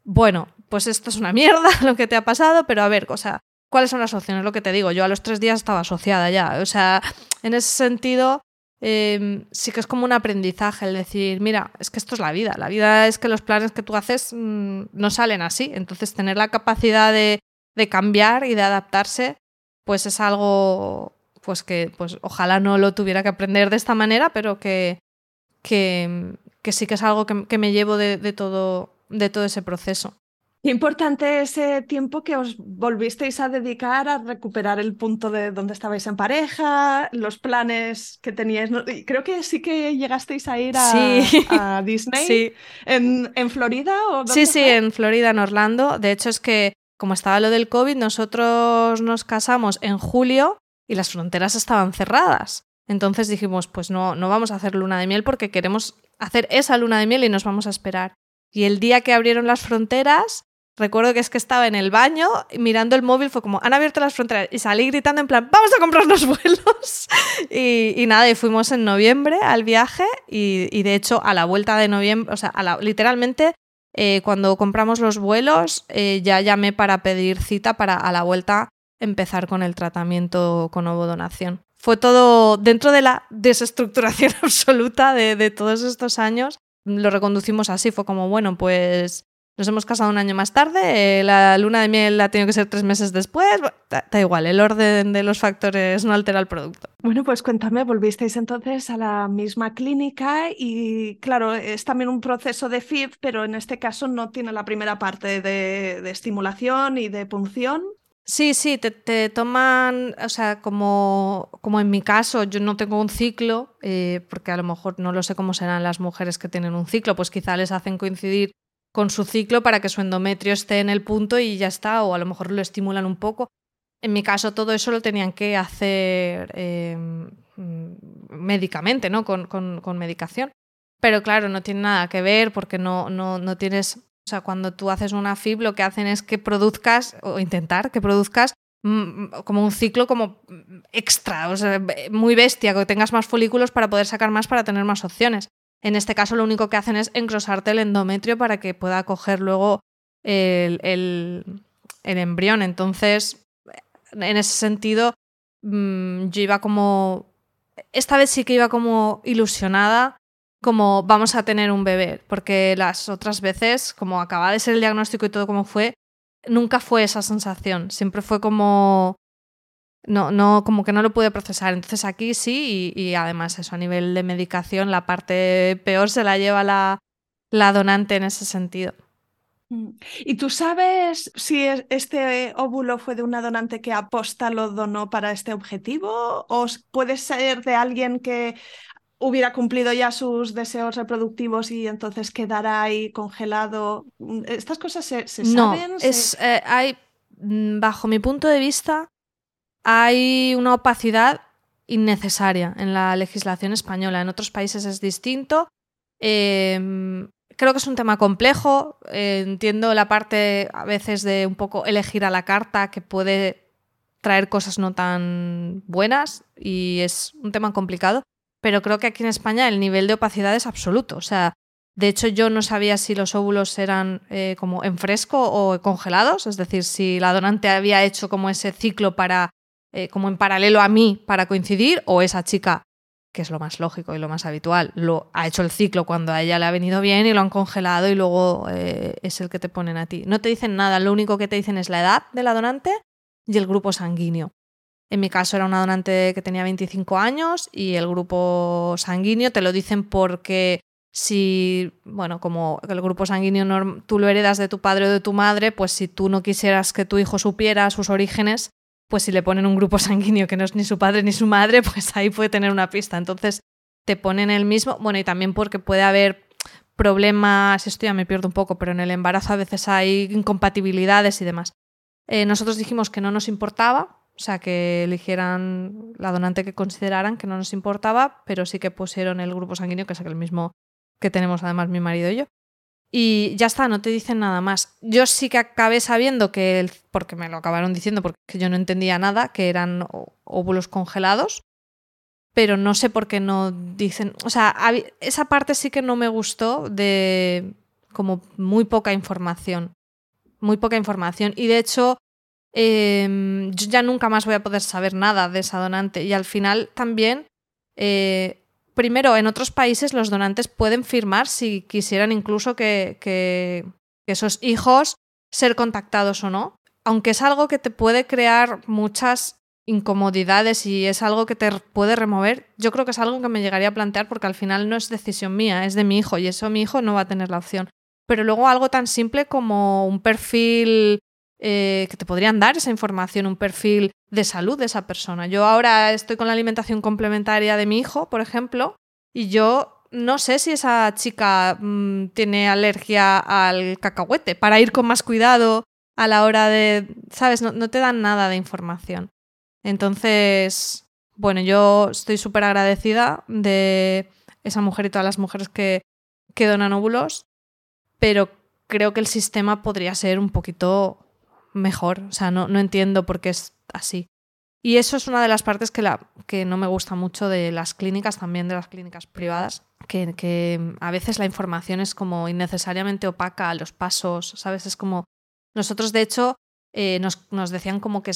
bueno, pues esto es una mierda lo que te ha pasado, pero a ver, cosa, ¿cuáles son las opciones? Lo que te digo, yo a los tres días estaba asociada ya. O sea, en ese sentido, em, sí que es como un aprendizaje el decir, mira, es que esto es la vida. La vida es que los planes que tú haces mm, no salen así. Entonces, tener la capacidad de, de cambiar y de adaptarse, pues es algo pues que pues ojalá no lo tuviera que aprender de esta manera, pero que, que, sí que es algo que, me llevo de, todo, de todo ese proceso. Qué importante ese tiempo que os volvisteis a dedicar a recuperar el punto de donde estabais en pareja, los planes que teníais. Creo que sí que llegasteis a ir a, Disney ¿En, ¿En, Florida o Sí, sí, en Florida, en Orlando. De hecho, es que como estaba lo del COVID, nosotros nos casamos en julio y las fronteras estaban cerradas. Entonces dijimos, pues no, no vamos a hacer luna de miel porque queremos hacer esa luna de miel y nos vamos a esperar. Y el día que abrieron las fronteras, recuerdo que es que estaba en el baño mirando el móvil, fue como, han abierto las fronteras y salí gritando en plan, vamos a comprar los vuelos. y, nada, y fuimos en noviembre al viaje y, de hecho a la vuelta de noviembre, o sea, literalmente eh, cuando compramos los vuelos eh, ya llamé para pedir cita para a la vuelta empezar con el tratamiento con ovodonación. Fue todo dentro de la desestructuración absoluta de, todos estos años. Lo reconducimos así, fue como, bueno, pues nos hemos casado un año más tarde, eh, la luna de miel ha tenido que ser tres meses después, da, igual, el orden de los factores no altera el producto. Bueno, pues cuéntame, volvisteis entonces a la misma clínica y claro, es también un proceso de FIV, pero en este caso no tiene la primera parte de, de estimulación y de punción. Sí, sí, te, toman, o sea, como, como, en mi caso, yo no tengo un ciclo, eh, porque a lo mejor no lo sé cómo serán las mujeres que tienen un ciclo, pues quizá les hacen coincidir con su ciclo para que su endometrio esté en el punto y ya está, o a lo mejor lo estimulan un poco. En mi caso, todo eso lo tenían que hacer em, médicamente, ¿no? Con, con, con, medicación. Pero claro, no tiene nada que ver porque no, no, no tienes o sea, cuando tú haces una FIB, lo que hacen es que produzcas, o intentar que produzcas mm, como un ciclo como extra, o sea, muy bestia, que tengas más folículos para poder sacar más, para tener más opciones. En este caso, lo único que hacen es engrosarte el endometrio para que pueda coger luego el, el, embrión. Entonces, en ese sentido, mm, yo iba como. Esta vez sí que iba como ilusionada como vamos a tener un bebé, porque las otras veces, como acaba de ser el diagnóstico y todo como fue, nunca fue esa sensación, siempre fue como no, no, como que no lo pude procesar. Entonces aquí sí, y, además eso, a nivel de medicación, la parte peor se la lleva la, la donante en ese sentido. Mm. ¿Y tú sabes si este óvulo fue de una donante que aposta lo donó para este objetivo o puede ser de alguien que hubiera cumplido ya sus deseos reproductivos y entonces quedará ahí congelado? Mm, ¿Estas cosas se, saben? No, es, eh, hay, mm, bajo mi punto de vista, hay una opacidad innecesaria en la legislación española. En otros países es distinto. Em, creo que es un tema complejo. Entiendo la parte a veces de un poco elegir a la carta que puede traer cosas no tan buenas y es un tema complicado. Pero creo que aquí en España el nivel de opacidad es absoluto. O sea, de hecho yo no sabía si los óvulos eran eh, como en fresco o congelados, es decir, si la donante había hecho como ese ciclo para, eh, como en paralelo a mí para coincidir o esa chica que es lo más lógico y lo más habitual, lo ha hecho el ciclo cuando a ella le ha venido bien y lo han congelado y luego eh, es el que te ponen a ti. No te dicen nada, lo único que te dicen es la edad de la donante y el grupo sanguíneo. En mi caso era una donante que tenía 25 años y el grupo sanguíneo te lo dicen porque si, bueno, como el grupo sanguíneo tú lo heredas de tu padre o de tu madre, pues si tú no quisieras que tu hijo supiera sus orígenes, pues si le ponen un grupo sanguíneo que no es ni su padre ni su madre, pues ahí puede tener una pista. Entonces te ponen el mismo, bueno, y también porque puede haber problemas, esto ya me pierdo un poco, pero en el embarazo a veces hay incompatibilidades y demás. Eh, nosotros dijimos que no nos importaba, o sea, que eligieran la donante que consideraran, que no nos importaba, pero sí que pusieron el grupo sanguíneo, que es el mismo que tenemos además mi marido y yo. Y ya está, no te dicen nada más. Yo sí que acabé sabiendo que, porque me lo acabaron diciendo, porque yo no entendía nada, que eran óvulos congelados, pero no sé por qué no dicen. O sea, esa parte sí que no me gustó de como muy poca información. Muy poca información. Y de hecho, em, yo ya nunca más voy a poder saber nada de esa donante. Y al final también. Eh, primero, en otros países los donantes pueden firmar si quisieran incluso que, esos hijos ser contactados o no, aunque es algo que te puede crear muchas incomodidades y es algo que te puede remover, yo creo que es algo que me llegaría a plantear porque al final no es decisión mía, es de mi hijo y eso mi hijo no va a tener la opción. Pero luego algo tan simple como un perfil eh, que te podrían dar esa información, un perfil de salud de esa persona. Yo ahora estoy con la alimentación complementaria de mi hijo, por ejemplo, y yo no sé si esa chica mm, tiene alergia al cacahuete para ir con más cuidado a la hora de, ¿sabes? No, te dan nada de información. Entonces, bueno, yo estoy súper agradecida de esa mujer y todas las mujeres que, que donan óvulos, pero creo que el sistema podría ser un poquito mejor. O sea, no, no entiendo por qué es así. Y eso es una de las partes que, la, que no me gusta mucho de las clínicas, también de las clínicas privadas, que, que a veces la información es como innecesariamente opaca, los pasos, ¿sabes? Es como... Nosotros, de hecho, eh, nos, nos, decían como que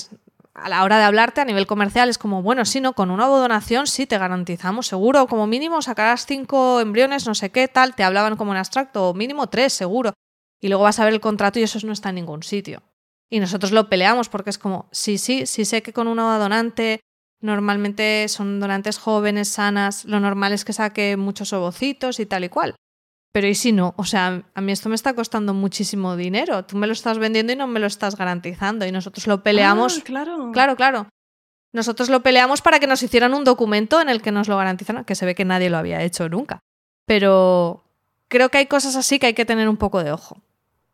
a la hora de hablarte a nivel comercial es como, bueno, sí, no, con una donación sí te garantizamos, seguro, como mínimo sacarás cinco embriones, no sé qué, tal, te hablaban como en abstracto, mínimo tres, seguro. Y luego vas a ver el contrato y eso no está en ningún sitio. Y nosotros lo peleamos porque es como, sí, sí, sí sé que con una donante normalmente son donantes jóvenes, sanas, lo normal es que saque muchos ovocitos y tal y cual. Pero ¿y si no? O sea, a mí esto me está costando muchísimo dinero. Tú me lo estás vendiendo y no me lo estás garantizando. Y nosotros lo peleamos. Ah, claro. Claro, claro. Nosotros lo peleamos para que nos hicieran un documento en el que nos lo garantizaran, que se ve que nadie lo había hecho nunca. Pero creo que hay cosas así que hay que tener un poco de ojo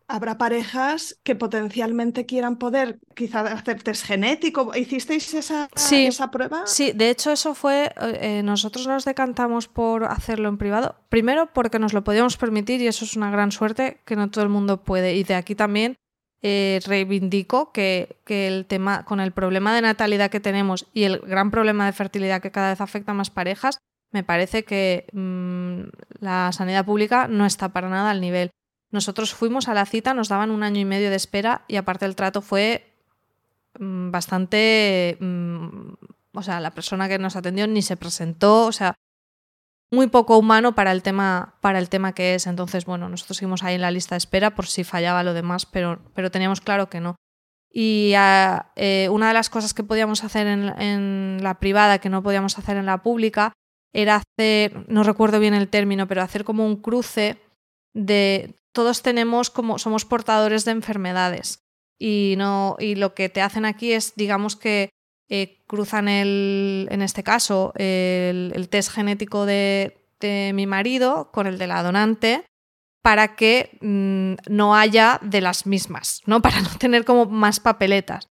habrá parejas que potencialmente quieran poder quizá hacer test genético. ¿Hicisteis esa, esa prueba? Sí, de hecho eso fue, eh, nosotros nos decantamos por hacerlo en privado. Primero porque nos lo podíamos permitir y eso es una gran suerte que no todo el mundo puede. Y de aquí también eh, reivindico que, que, el tema, con el problema de natalidad que tenemos y el gran problema de fertilidad que cada vez afecta a más parejas, me parece que mm, la sanidad pública no está para nada al nivel. Nosotros fuimos a la cita, nos daban un año y medio de espera y aparte el trato fue mm, bastante... Mm, o sea, la persona que nos atendió ni se presentó, o sea, muy poco humano para el tema, para el tema que es. Entonces, bueno, nosotros seguimos ahí en la lista de espera por si fallaba lo demás, pero, pero teníamos claro que no. Y ah, eh, una de las cosas que podíamos hacer en, en, la privada, que no podíamos hacer en la pública, era hacer, no recuerdo bien el término, pero hacer como un cruce de todos tenemos como, somos portadores de enfermedades. Y, no, y lo que te hacen aquí es, digamos que eh, cruzan el, en este caso, el, test genético de, mi marido con el de la donante para que mm, no haya de las mismas, ¿no? Para no tener como más papeletas.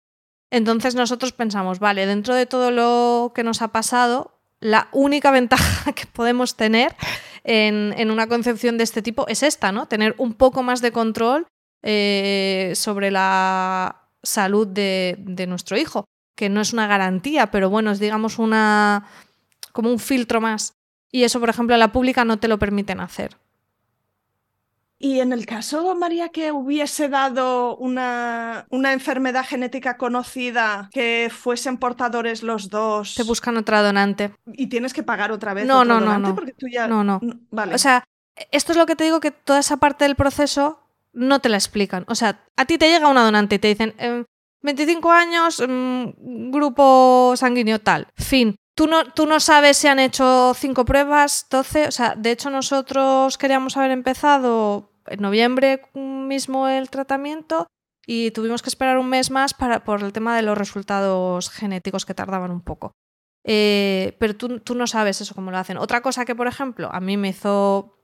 Entonces nosotros pensamos, vale, dentro de todo lo que nos ha pasado, la única ventaja que podemos tener en, una concepción de este tipo es esta, ¿no? Tener un poco más de control eh, sobre la salud de, de, nuestro hijo, que no es una garantía, pero bueno, es digamos una como un filtro más. Y eso, por ejemplo, en la pública no te lo permiten hacer. Y en el caso, María, que hubiese dado una, una, enfermedad genética conocida que fuesen portadores los dos. Te buscan otra donante. Y tienes que pagar otra vez. No, no, no, no. Porque tú ya... no, no. Vale. O sea, esto es lo que te digo que toda esa parte del proceso no te la explican. O sea, a ti te llega una donante y te dicen 25 em, años, em, grupo sanguíneo tal, fin. Tú no, tú no sabes si han hecho cinco pruebas, 12. O sea, de hecho, nosotros queríamos haber empezado en noviembre mismo el tratamiento y tuvimos que esperar un mes más para, por el tema de los resultados genéticos que tardaban un poco. Eh, pero tú, tú, no sabes eso cómo lo hacen. Otra cosa que, por ejemplo, a mí me hizo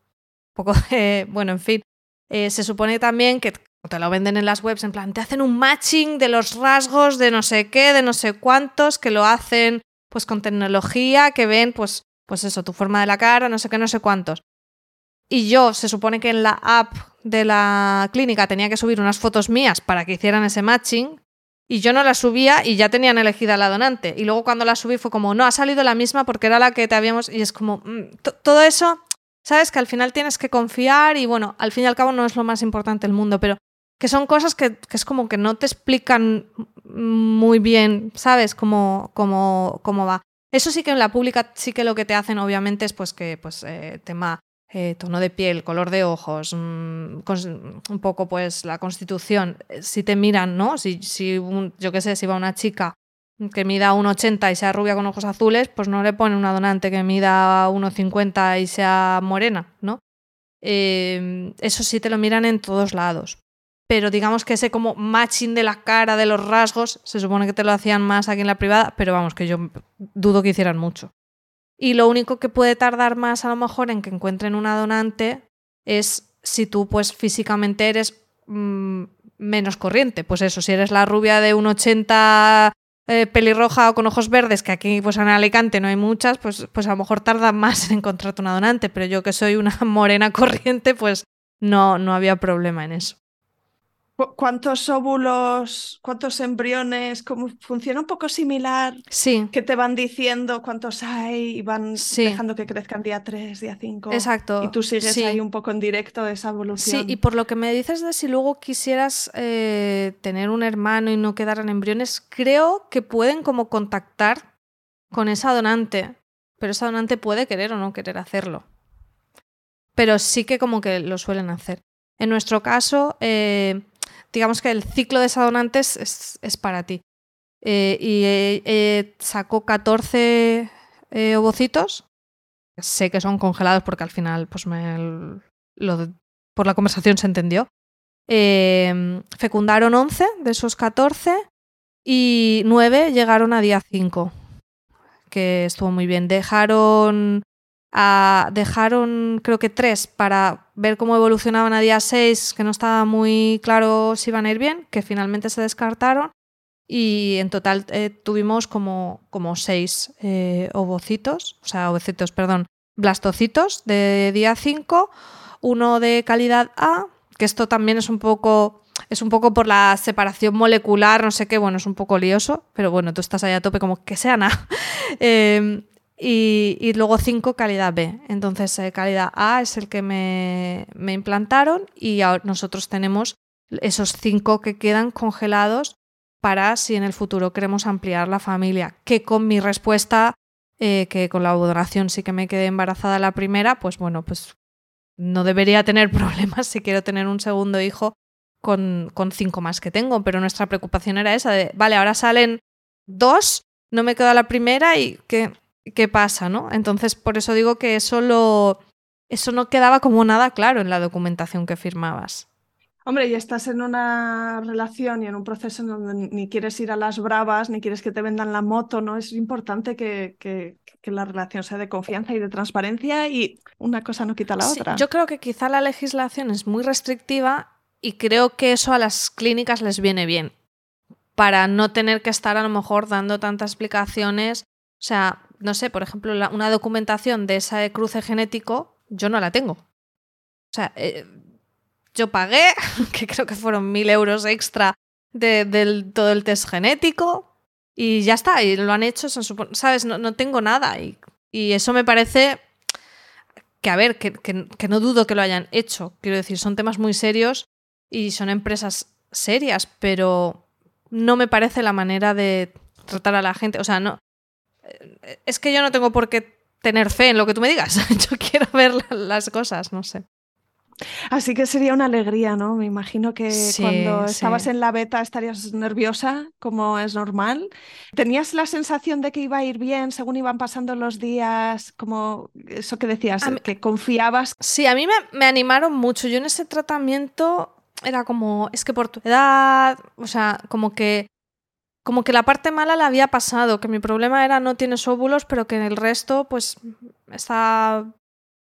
un poco de... Bueno, en fin, eh, se supone también que te lo venden en las webs, en plan, te hacen un matching de los rasgos de no sé qué, de no sé cuántos, que lo hacen pues con tecnología, que ven pues, pues eso, tu forma de la cara, no sé qué, no sé cuántos y yo se supone que en la app de la clínica tenía que subir unas fotos mías para que hicieran ese matching y yo no la subía y ya tenían elegida la donante. Y luego cuando la subí fue como, no, ha salido la misma porque era la que te habíamos... Y es como, mm, todo eso, sabes que al final tienes que confiar y bueno, al fin y al cabo no es lo más importante del mundo, pero que son cosas que, es como que no te explican muy bien, ¿sabes? Cómo, cómo, cómo va. Eso sí que en la pública sí que lo que te hacen obviamente es pues que pues eh, tema eh, tono de piel, color de ojos, mm, un poco pues la constitución, eh, si te miran, ¿no? Si, si yo qué sé, si va una chica que mida 1,80 y sea rubia con ojos azules, pues no le pone una donante que mida 1,50 y sea morena, ¿no? Eh, eso sí te lo miran en todos lados. Pero digamos que ese como matching de la cara, de los rasgos, se supone que te lo hacían más aquí en la privada, pero vamos, que yo dudo que hicieran mucho. Y lo único que puede tardar más a lo mejor en que encuentren una donante es si tú pues físicamente eres mm, menos corriente. Pues eso, si eres la rubia de un 80 eh, pelirroja o con ojos verdes, que aquí pues en Alicante no hay muchas, pues, pues a lo mejor tarda más en encontrarte una donante, pero yo que soy una morena corriente, pues no, no había problema en eso. ¿Cuántos óvulos, cuántos embriones? ¿Cómo funciona un poco similar? Sí. Que te van diciendo cuántos hay y van dejando que crezcan día 3, día 5. Exacto. Y tú sigues ahí un poco en directo esa evolución. Sí, y por lo que me dices de si luego quisieras eh, tener un hermano y no quedar en embriones, creo que pueden como contactar con esa donante. Pero esa donante puede querer o no querer hacerlo. Pero sí que como que lo suelen hacer. En nuestro caso, eh, digamos que el ciclo de esa donante es, para ti. Eh, y eh, sacó 14 eh, ovocitos. Sé que son congelados porque al final, pues me, por la conversación se entendió. fecundaron 11 de esos 14 y 9 llegaron a día 5, que estuvo muy bien. Dejaron dejaron creo que tres para ver cómo evolucionaban a día 6, que no estaba muy claro si iban a ir bien, que finalmente se descartaron. Y en total eh, tuvimos como, como seis eh, ovocitos, o sea, ovocitos, perdón, blastocitos de día 5, uno de calidad A, que esto también es un poco es un poco por la separación molecular, no sé qué, bueno, es un poco lioso, pero bueno, tú estás ahí a tope como que sean A. y, luego 5 calidad B. Entonces, eh, calidad A es el que me, me implantaron y nosotros tenemos esos 5 que quedan congelados para si en el futuro queremos ampliar la familia. Que con mi respuesta, eh, que con la donación sí que me quedé embarazada la primera, pues bueno, pues no debería tener problemas si quiero tener un segundo hijo con, con cinco más que tengo. Pero nuestra preocupación era esa de, vale, ahora salen dos, no me queda la primera y que qué pasa, ¿no? Entonces, por eso digo que eso lo, eso no quedaba como nada claro en la documentación que firmabas. Hombre, y estás en una relación y en un proceso en donde ni quieres ir a las bravas, ni quieres que te vendan la moto, ¿no? Es importante que, que, la relación sea de confianza y de transparencia y una cosa no quita la otra. Yo creo que quizá la legislación es muy restrictiva y creo que eso a las clínicas les viene bien para no tener que estar a lo mejor dando tantas explicaciones. O sea, no sé, por ejemplo, una documentación de ese cruce genético, yo no la tengo. O sea, eh, yo pagué, que creo que fueron mil euros extra de, todo el test genético y ya está, y lo han hecho, ¿sabes? No, tengo nada y, eso me parece que, a ver, que, que, no dudo que lo hayan hecho. Quiero decir, son temas muy serios y son empresas serias, pero no me parece la manera de tratar a la gente. O sea, no. Es que yo no tengo por qué tener fe en lo que tú me digas. Yo quiero ver las cosas, no sé. Así que sería una alegría, ¿no? Me imagino que cuando estabas en la beta estarías nerviosa, como es normal. ¿Tenías la sensación de que iba a ir bien según iban pasando los días? Como eso que decías, que confiabas. Sí, a mí me, me animaron mucho. Yo en ese tratamiento era como, es que por tu edad, o sea, como que como que la parte mala la había pasado, que mi problema era no tienes óvulos, pero que en el resto pues está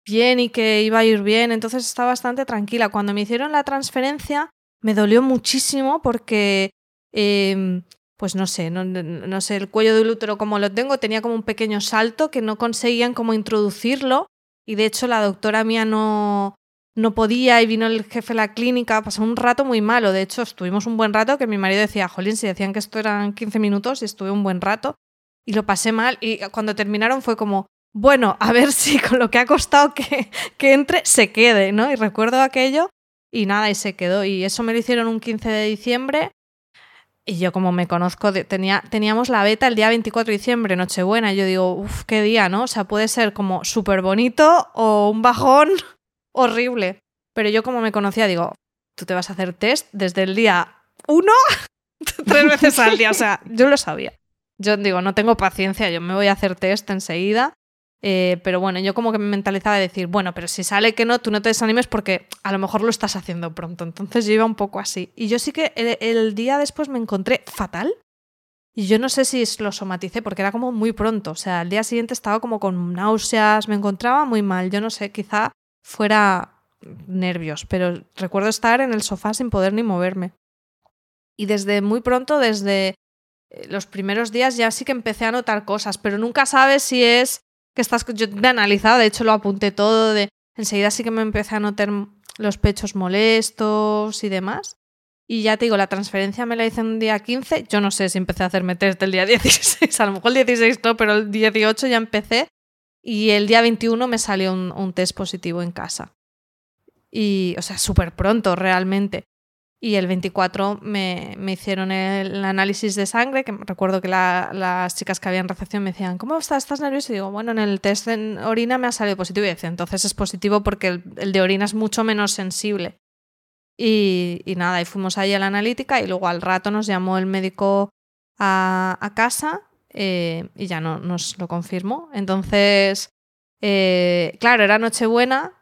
bien y que iba a ir bien, entonces estaba bastante tranquila. Cuando me hicieron la transferencia me dolió muchísimo porque, em, pues no sé, no, sé, el cuello del útero como lo tengo tenía como un pequeño salto que no conseguían como introducirlo y de hecho la doctora mía no, no podía y vino el jefe de la clínica, pasó un rato muy malo, de hecho estuvimos un buen rato que mi marido decía, jolín, si decían que esto eran 15 minutos y estuve un buen rato y lo pasé mal y cuando terminaron fue como, bueno, a ver si con lo que ha costado que, que entre se quede, ¿no? Y recuerdo aquello y nada, y se quedó. Y eso me lo hicieron un 15 de diciembre. Y yo como me conozco, tenía, teníamos la beta el día 24 de diciembre, Nochebuena. Y yo digo, uff, qué día, ¿no? O sea, puede ser como súper bonito o un bajón horrible. Pero yo como me conocía, digo, tú te vas a hacer test desde el día 1 tres veces al día. O sea, yo lo sabía. Yo digo, no tengo paciencia, yo me voy a hacer test enseguida. Eh, pero bueno, yo como que me mentalizaba de decir, bueno, pero si sale que no, tú no te desanimes porque a lo mejor lo estás haciendo pronto. Entonces yo iba un poco así. Y yo sí que el, día después me encontré fatal. Y yo no sé si lo somaticé porque era como muy pronto. O sea, el día siguiente estaba como con náuseas, me encontraba muy mal. Yo no sé, quizá fuera nervios, pero recuerdo estar en el sofá sin poder ni moverme. Y desde muy pronto, desde eh, los primeros días, ya sí que empecé a notar cosas, pero nunca sabes si es que estás, yo me he analizado, de hecho lo apunté todo, de, enseguida sí que me empecé a notar los pechos molestos y demás. Y ya te digo, la transferencia me la hice un día 15, yo no sé si empecé a hacerme test el día 16, a lo mejor el 16 no, pero el 18 ya empecé y el día 21 me salió un, test positivo en casa. Y, o sea, súper pronto realmente. Y el 24 me, me hicieron el, análisis de sangre, que recuerdo que las chicas que habían recepción me decían, ¿cómo estás? ¿Estás nervioso? Y digo, bueno, en el test en orina me ha salido positivo. Y decía, entonces es positivo porque el, de orina es mucho menos sensible. Y, y, nada, y fuimos ahí a la analítica y luego al rato nos llamó el médico a, a casa eh, y ya no nos lo confirmó. Entonces, eh, claro, era Nochebuena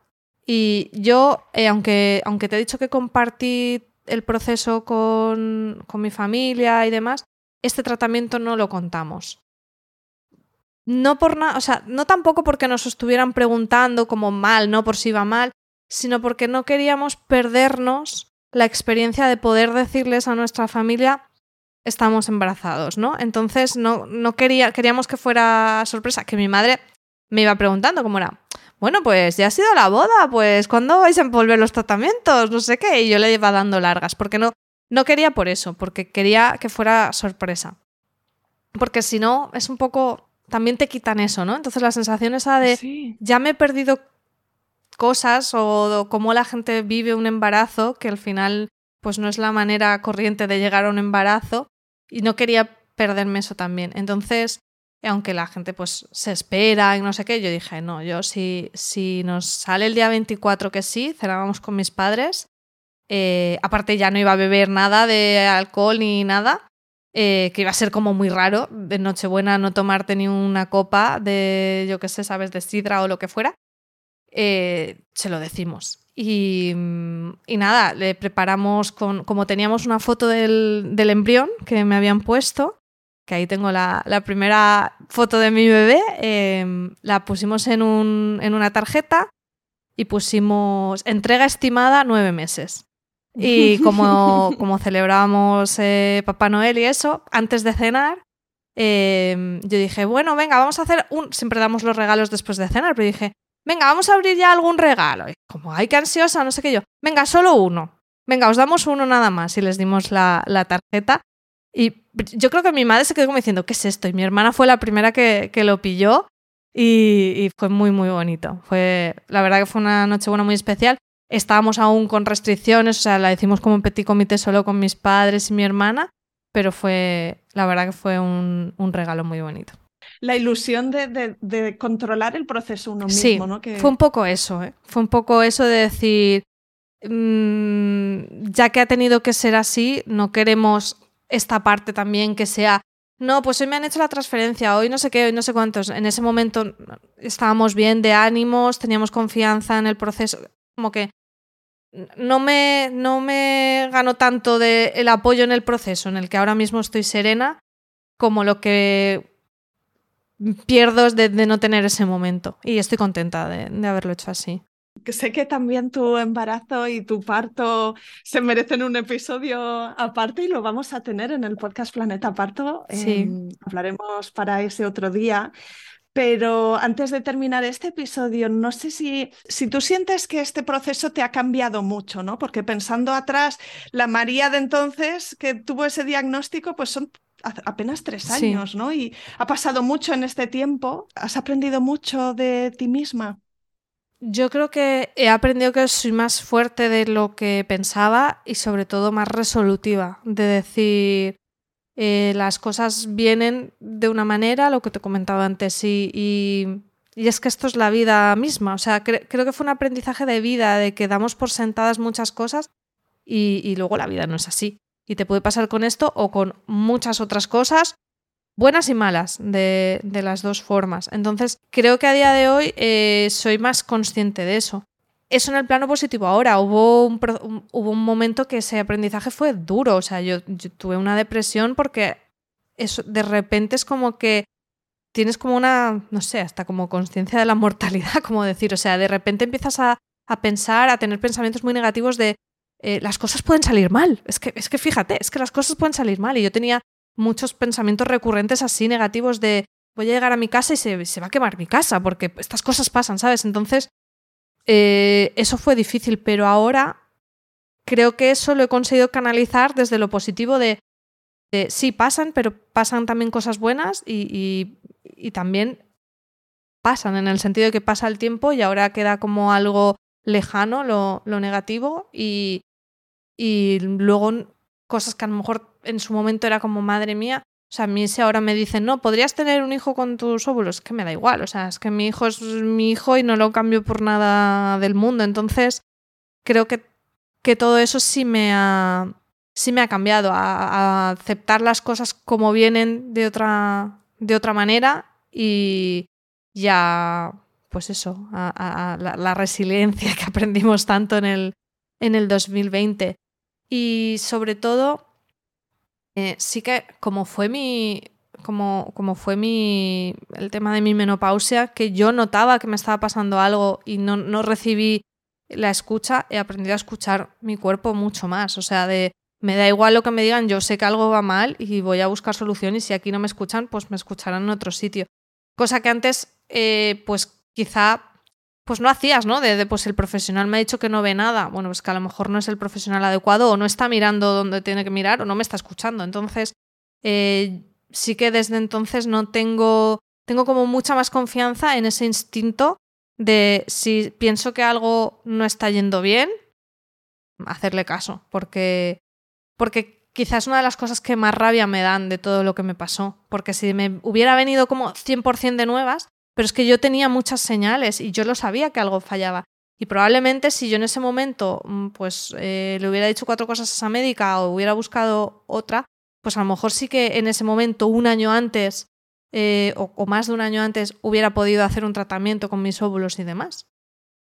y yo, eh, aunque, aunque te he dicho que compartí el proceso con, con mi familia y demás, este tratamiento no lo contamos. No por nada, o sea, no tampoco porque nos estuvieran preguntando como mal, no por si iba mal, sino porque no queríamos perdernos la experiencia de poder decirles a nuestra familia estamos embarazados, ¿no? Entonces no, no quería, queríamos que fuera sorpresa, que mi madre me iba preguntando cómo era, bueno, pues ya ha sido la boda, pues ¿cuándo vais a envolver los tratamientos? No sé qué. Y yo le iba dando largas, porque no, no quería por eso, porque quería que fuera sorpresa. Porque si no, es un poco, también te quitan eso, ¿no? Entonces la sensación esa de, ya me he perdido cosas o, cómo la gente vive un embarazo, que al final pues no es la manera corriente de llegar a un embarazo, y no quería perderme eso también. Entonces, aunque la gente pues se espera y no sé qué, yo dije, no, yo si, si nos sale el día 24 que sí, cenábamos con mis padres, eh, aparte ya no iba a beber nada de alcohol ni nada, eh, que iba a ser como muy raro de Nochebuena no tomarte ni una copa de, yo qué sé, sabes, de sidra o lo que fuera. eh, se lo decimos. Y, nada, le preparamos con, como teníamos una foto del, embrión que me habían puesto, que ahí tengo la, primera foto de mi bebé, em, la pusimos en, en una tarjeta y pusimos entrega estimada nueve meses. Y como, como celebrábamos eh, Papá Noel y eso, antes de cenar, em, yo dije, bueno, venga, vamos a hacer un... Siempre damos los regalos después de cenar, pero dije, venga, vamos a abrir ya algún regalo. Y como, ay, qué ansiosa, no sé qué yo. Venga, solo uno. Venga, os damos uno nada más. Y les dimos la, tarjeta. Y yo creo que mi madre se quedó como diciendo, ¿qué es esto? Y mi hermana fue la primera que, lo pilló. Y, y, fue muy, muy bonito. Fue, la verdad que fue una noche buena muy especial. Estábamos aún con restricciones, o sea, la hicimos como un petit comité solo con mis padres y mi hermana, pero fue, la verdad que fue un, regalo muy bonito. La ilusión de, controlar el proceso uno mismo, ¿no? Que... Fue un poco eso, ¿eh? fue un poco eso de decir, mm, ya que ha tenido que ser así, no queremos esta parte también que sea no, pues hoy me han hecho la transferencia, hoy no sé qué, hoy no sé cuántos. En ese momento estábamos bien de ánimos, teníamos confianza en el proceso, como que no me, no me gano tanto de el apoyo en el proceso en el que ahora mismo estoy serena como lo que pierdo de, no tener ese momento. Y estoy contenta de, haberlo hecho así. Sé que también tu embarazo y tu parto se merecen un episodio aparte y lo vamos a tener en el podcast Planeta Parto. Sí. Em, hablaremos para ese otro día. Pero antes de terminar este episodio, no sé si, si tú sientes que este proceso te ha cambiado mucho, ¿no? Porque pensando atrás, la María de entonces que tuvo ese diagnóstico, pues son apenas tres años, ¿no? Y ha pasado mucho en este tiempo. ¿Has aprendido mucho de ti misma? Yo creo que he aprendido que soy más fuerte de lo que pensaba y sobre todo más resolutiva, de decir, eh, las cosas vienen de una manera, lo que te comentaba antes, y, y, es que esto es la vida misma. O sea, creo que fue un aprendizaje de vida, de que damos por sentadas muchas cosas y, luego la vida no es así. Y te puede pasar con esto o con muchas otras cosas, buenas y malas, de, las dos formas. Entonces, creo que a día de hoy eh, soy más consciente de eso eso en el plano positivo ahora. Hubo un, hubo un momento que ese aprendizaje fue duro. O sea, yo, tuve una depresión porque eso, de repente es como que tienes como una, no sé, hasta como conciencia de la mortalidad, como decir. O sea, de repente empiezas a, pensar, a tener pensamientos muy negativos de eh, las cosas pueden salir mal. Es que, es que fíjate, es que las cosas pueden salir mal. Y yo tenía muchos pensamientos recurrentes así negativos de voy a llegar a mi casa y se, se va a quemar mi casa porque estas cosas pasan, ¿sabes? Entonces eh, eso fue difícil, pero ahora creo que eso lo he conseguido canalizar desde lo positivo de, sí pasan, pero pasan también cosas buenas y, también pasan en el sentido de que pasa el tiempo y ahora queda como algo lejano lo, lo negativo y, y luego cosas que a lo mejor en su momento era como madre mía, o sea, a mí si ahora me dicen, no, podrías tener un hijo con tus óvulos, que me da igual. O sea, es que mi hijo es mi hijo y no lo cambio por nada del mundo. Entonces, creo que, que todo eso sí me ha, sí me ha cambiado a, aceptar las cosas como vienen de otra, de otra manera y ya, pues eso, a, la, la, resiliencia que aprendimos tanto en el, en el 2020. Y sobre todo eh, sí que como fue mi. Como, como fue mi. el tema de mi menopausia, que yo notaba que me estaba pasando algo y no, no recibí la escucha, he aprendido a escuchar mi cuerpo mucho más. O sea, de me da igual lo que me digan, yo sé que algo va mal y voy a buscar solución y si aquí no me escuchan, pues me escucharán en otro sitio. Cosa que antes, eh, pues quizá pues no hacías, ¿no? De, pues el profesional me ha dicho que no ve nada. Bueno, pues que a lo mejor no es el profesional adecuado o no está mirando donde tiene que mirar o no me está escuchando. Entonces, eh, sí que desde entonces no tengo, tengo como mucha más confianza en ese instinto de si pienso que algo no está yendo bien, hacerle caso, porque, porque quizás una de las cosas que más rabia me dan de todo lo que me pasó, porque si me hubiera venido como 100% de nuevas, pero es que yo tenía muchas señales y yo lo sabía que algo fallaba. Y probablemente si yo en ese momento mm, pues eh, le hubiera dicho cuatro cosas a esa médica o hubiera buscado otra, pues a lo mejor sí que en ese momento, un año antes eh, o, más de un año antes, hubiera podido hacer un tratamiento con mis óvulos y demás.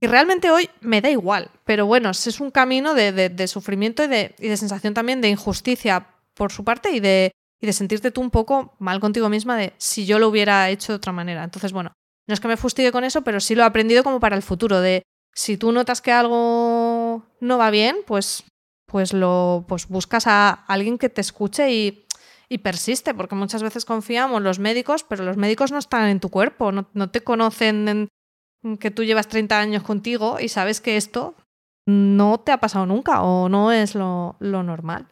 Y realmente hoy me da igual, pero bueno, es un camino de, sufrimiento y de, y de, sensación también de injusticia por su parte y de, y de sentirte tú un poco mal contigo misma de si yo lo hubiera hecho de otra manera. Entonces, bueno, no es que me fustigue con eso, pero sí lo he aprendido como para el futuro, de si tú notas que algo no va bien, pues, pues, lo, pues buscas a alguien que te escuche y, y persiste, porque muchas veces confiamos los médicos, pero los médicos no están en tu cuerpo, no, te conocen en, que tú llevas 30 años contigo y sabes que esto no te ha pasado nunca o no es lo, normal.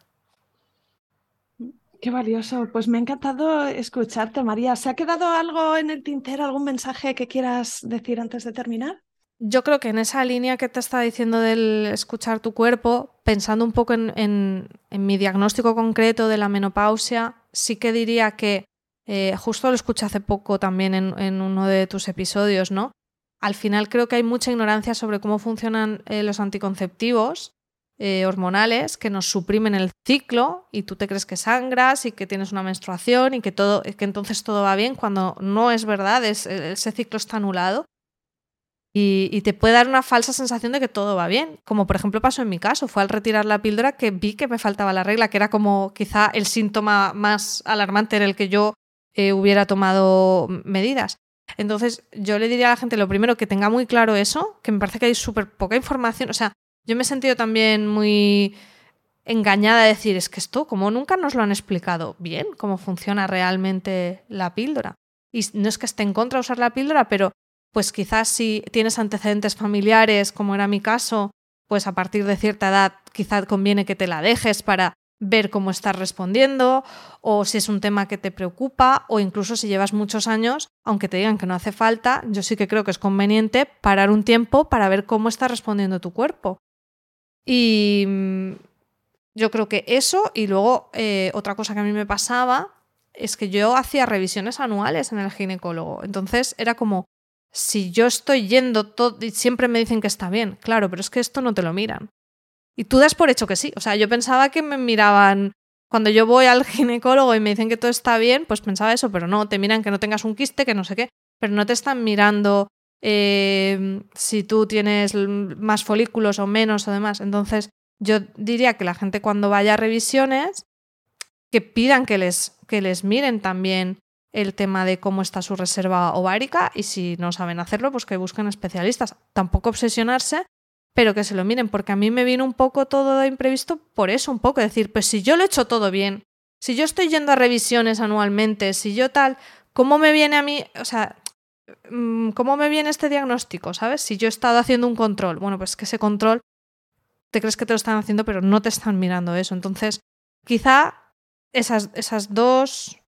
Qué valioso. Pues me ha encantado escucharte, María. ¿Se ha quedado algo en el tintero, algún mensaje que quieras decir antes de terminar? Yo creo que en esa línea que te está diciendo del escuchar tu cuerpo, pensando un poco en, mi diagnóstico concreto de la menopausia, sí que diría que, eh, justo lo escuché hace poco también en, uno de tus episodios, ¿no? al final creo que hay mucha ignorancia sobre cómo funcionan eh, los anticonceptivos eh, hormonales que nos suprimen el ciclo y tú te crees que sangras y que tienes una menstruación y que, todo, que entonces todo va bien cuando no es verdad, es, e, ese ciclo está anulado. Y, te puede dar una falsa sensación de que todo va bien, como por ejemplo pasó en mi caso, fue al retirar la píldora que vi que me faltaba la regla, que era como quizá el síntoma más alarmante en el que yo eh, hubiera tomado medidas. Entonces, yo le diría a la gente lo primero que tenga muy claro eso, que me parece que hay súper poca información. O sea, yo me he sentido también muy engañada de decir, es que esto, como nunca nos lo han explicado bien, cómo funciona realmente la píldora. Y no es que esté en contra de usar la píldora, pero pues quizás si tienes antecedentes familiares, como era mi caso, pues a partir de cierta edad quizás conviene que te la dejes para ver cómo estás respondiendo o si es un tema que te preocupa o incluso si llevas muchos años, aunque te digan que no hace falta, yo sí que creo que es conveniente parar un tiempo para ver cómo está respondiendo tu cuerpo. Y mm, yo creo que eso y luego eh, otra cosa que a mí me pasaba es que yo hacía revisiones anuales en el ginecólogo. Entonces era como, si yo estoy yendo todo y siempre me dicen que está bien, claro, pero es que esto no te lo miran. Y tú das por hecho que sí. O sea, yo pensaba que me miraban. Cuando yo voy al ginecólogo y me dicen que todo está bien, pues pensaba eso, pero no, te miran que no tengas un quiste, que no sé qué, pero no te están mirando eh, si tú tienes más folículos o menos o demás. Entonces, yo diría que la gente cuando vaya a revisiones, que pidan que les, que les miren también el tema de cómo está su reserva ovárica y si no saben hacerlo, pues que busquen especialistas. Tampoco obsesionarse pero que se lo miren, porque a mí me vino un poco todo de imprevisto por eso, un poco decir, pues si yo lo he hecho todo bien, si yo estoy yendo a revisiones anualmente, si yo tal, ¿cómo me viene a mí, o sea, cómo me viene este diagnóstico, ¿sabes? Si yo he estado haciendo un control, bueno, pues que ese control te crees que te lo están haciendo, pero no te están mirando eso. Entonces, quizá esas, esas dos,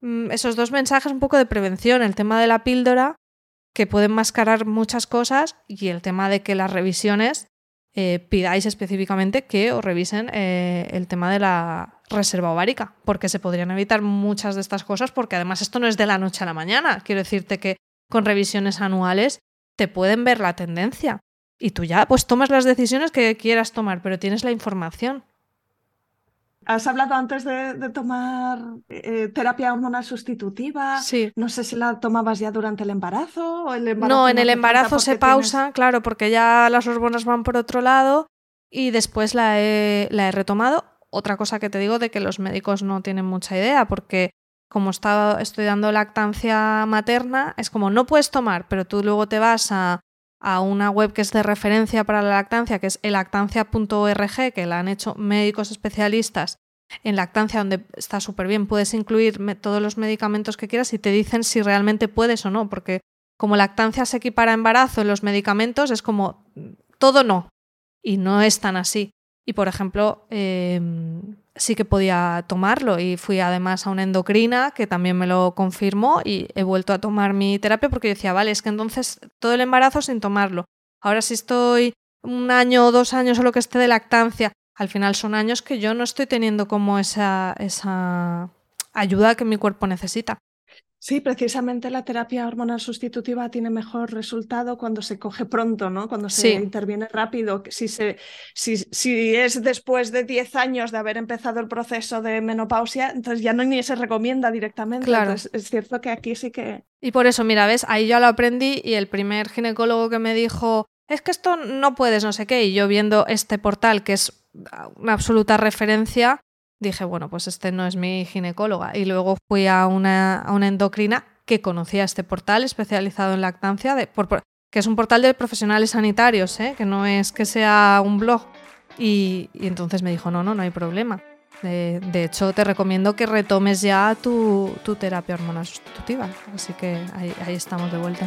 mm, esos dos mensajes un poco de prevención, el tema de la píldora que pueden mascarar muchas cosas y el tema de que las revisiones eh, pidáis específicamente que os revisen eh, el tema de la reserva ovárica, porque se podrían evitar muchas de estas cosas, porque además esto no es de la noche a la mañana. Quiero decirte que con revisiones anuales te pueden ver la tendencia y tú ya pues tomas las decisiones que quieras tomar, pero tienes la información. Has hablado antes de, tomar eh, terapia hormonal sustitutiva. Sí. No sé si la tomabas ya durante el embarazo o el embarazo. No, en el embarazo se pausa, claro, porque ya las hormonas van por otro lado y después la he, la he retomado. Otra cosa que te digo de que los médicos no tienen mucha idea, porque como estaba estudiando lactancia materna, es como no puedes tomar, pero tú luego te vas a, a una web que es de referencia para la lactancia, que es elactancia.org, que la han hecho médicos especialistas en lactancia, donde está súper bien. Puedes incluir todos los medicamentos que quieras y te dicen si realmente puedes o no, porque como lactancia se equipara a embarazo en los medicamentos, es como todo no. Y no es tan así. Y por ejemplo, em, sí que podía tomarlo y fui además a una endocrina que también me lo confirmó y he vuelto a tomar mi terapia porque decía, vale, es que entonces todo el embarazo sin tomarlo. Ahora si estoy un año o dos años o lo que esté de lactancia, al final son años que yo no estoy teniendo como esa, esa ayuda que mi cuerpo necesita. Sí, precisamente la terapia hormonal sustitutiva tiene mejor resultado cuando se coge pronto, ¿no? Cuando se interviene rápido. Si, se, si, si, es después de 10 años de haber empezado el proceso de menopausia, entonces ya no ni se recomienda directamente. Claro. es cierto que aquí sí que... Y por eso, mira, ves, ahí yo lo aprendí y el primer ginecólogo que me dijo es que esto no puedes, no sé qué. Y yo viendo este portal, que es una absoluta referencia, dije, bueno, pues este no es mi ginecóloga. Y luego fui a una, a una endocrina que conocía este portal especializado en lactancia, de, que es un portal de profesionales sanitarios, ¿eh? que no es que sea un blog. Y, entonces me dijo, no, no, no hay problema. De, hecho, te recomiendo que retomes ya tu, terapia hormonal sustitutiva. Así que ahí estamos de vuelta.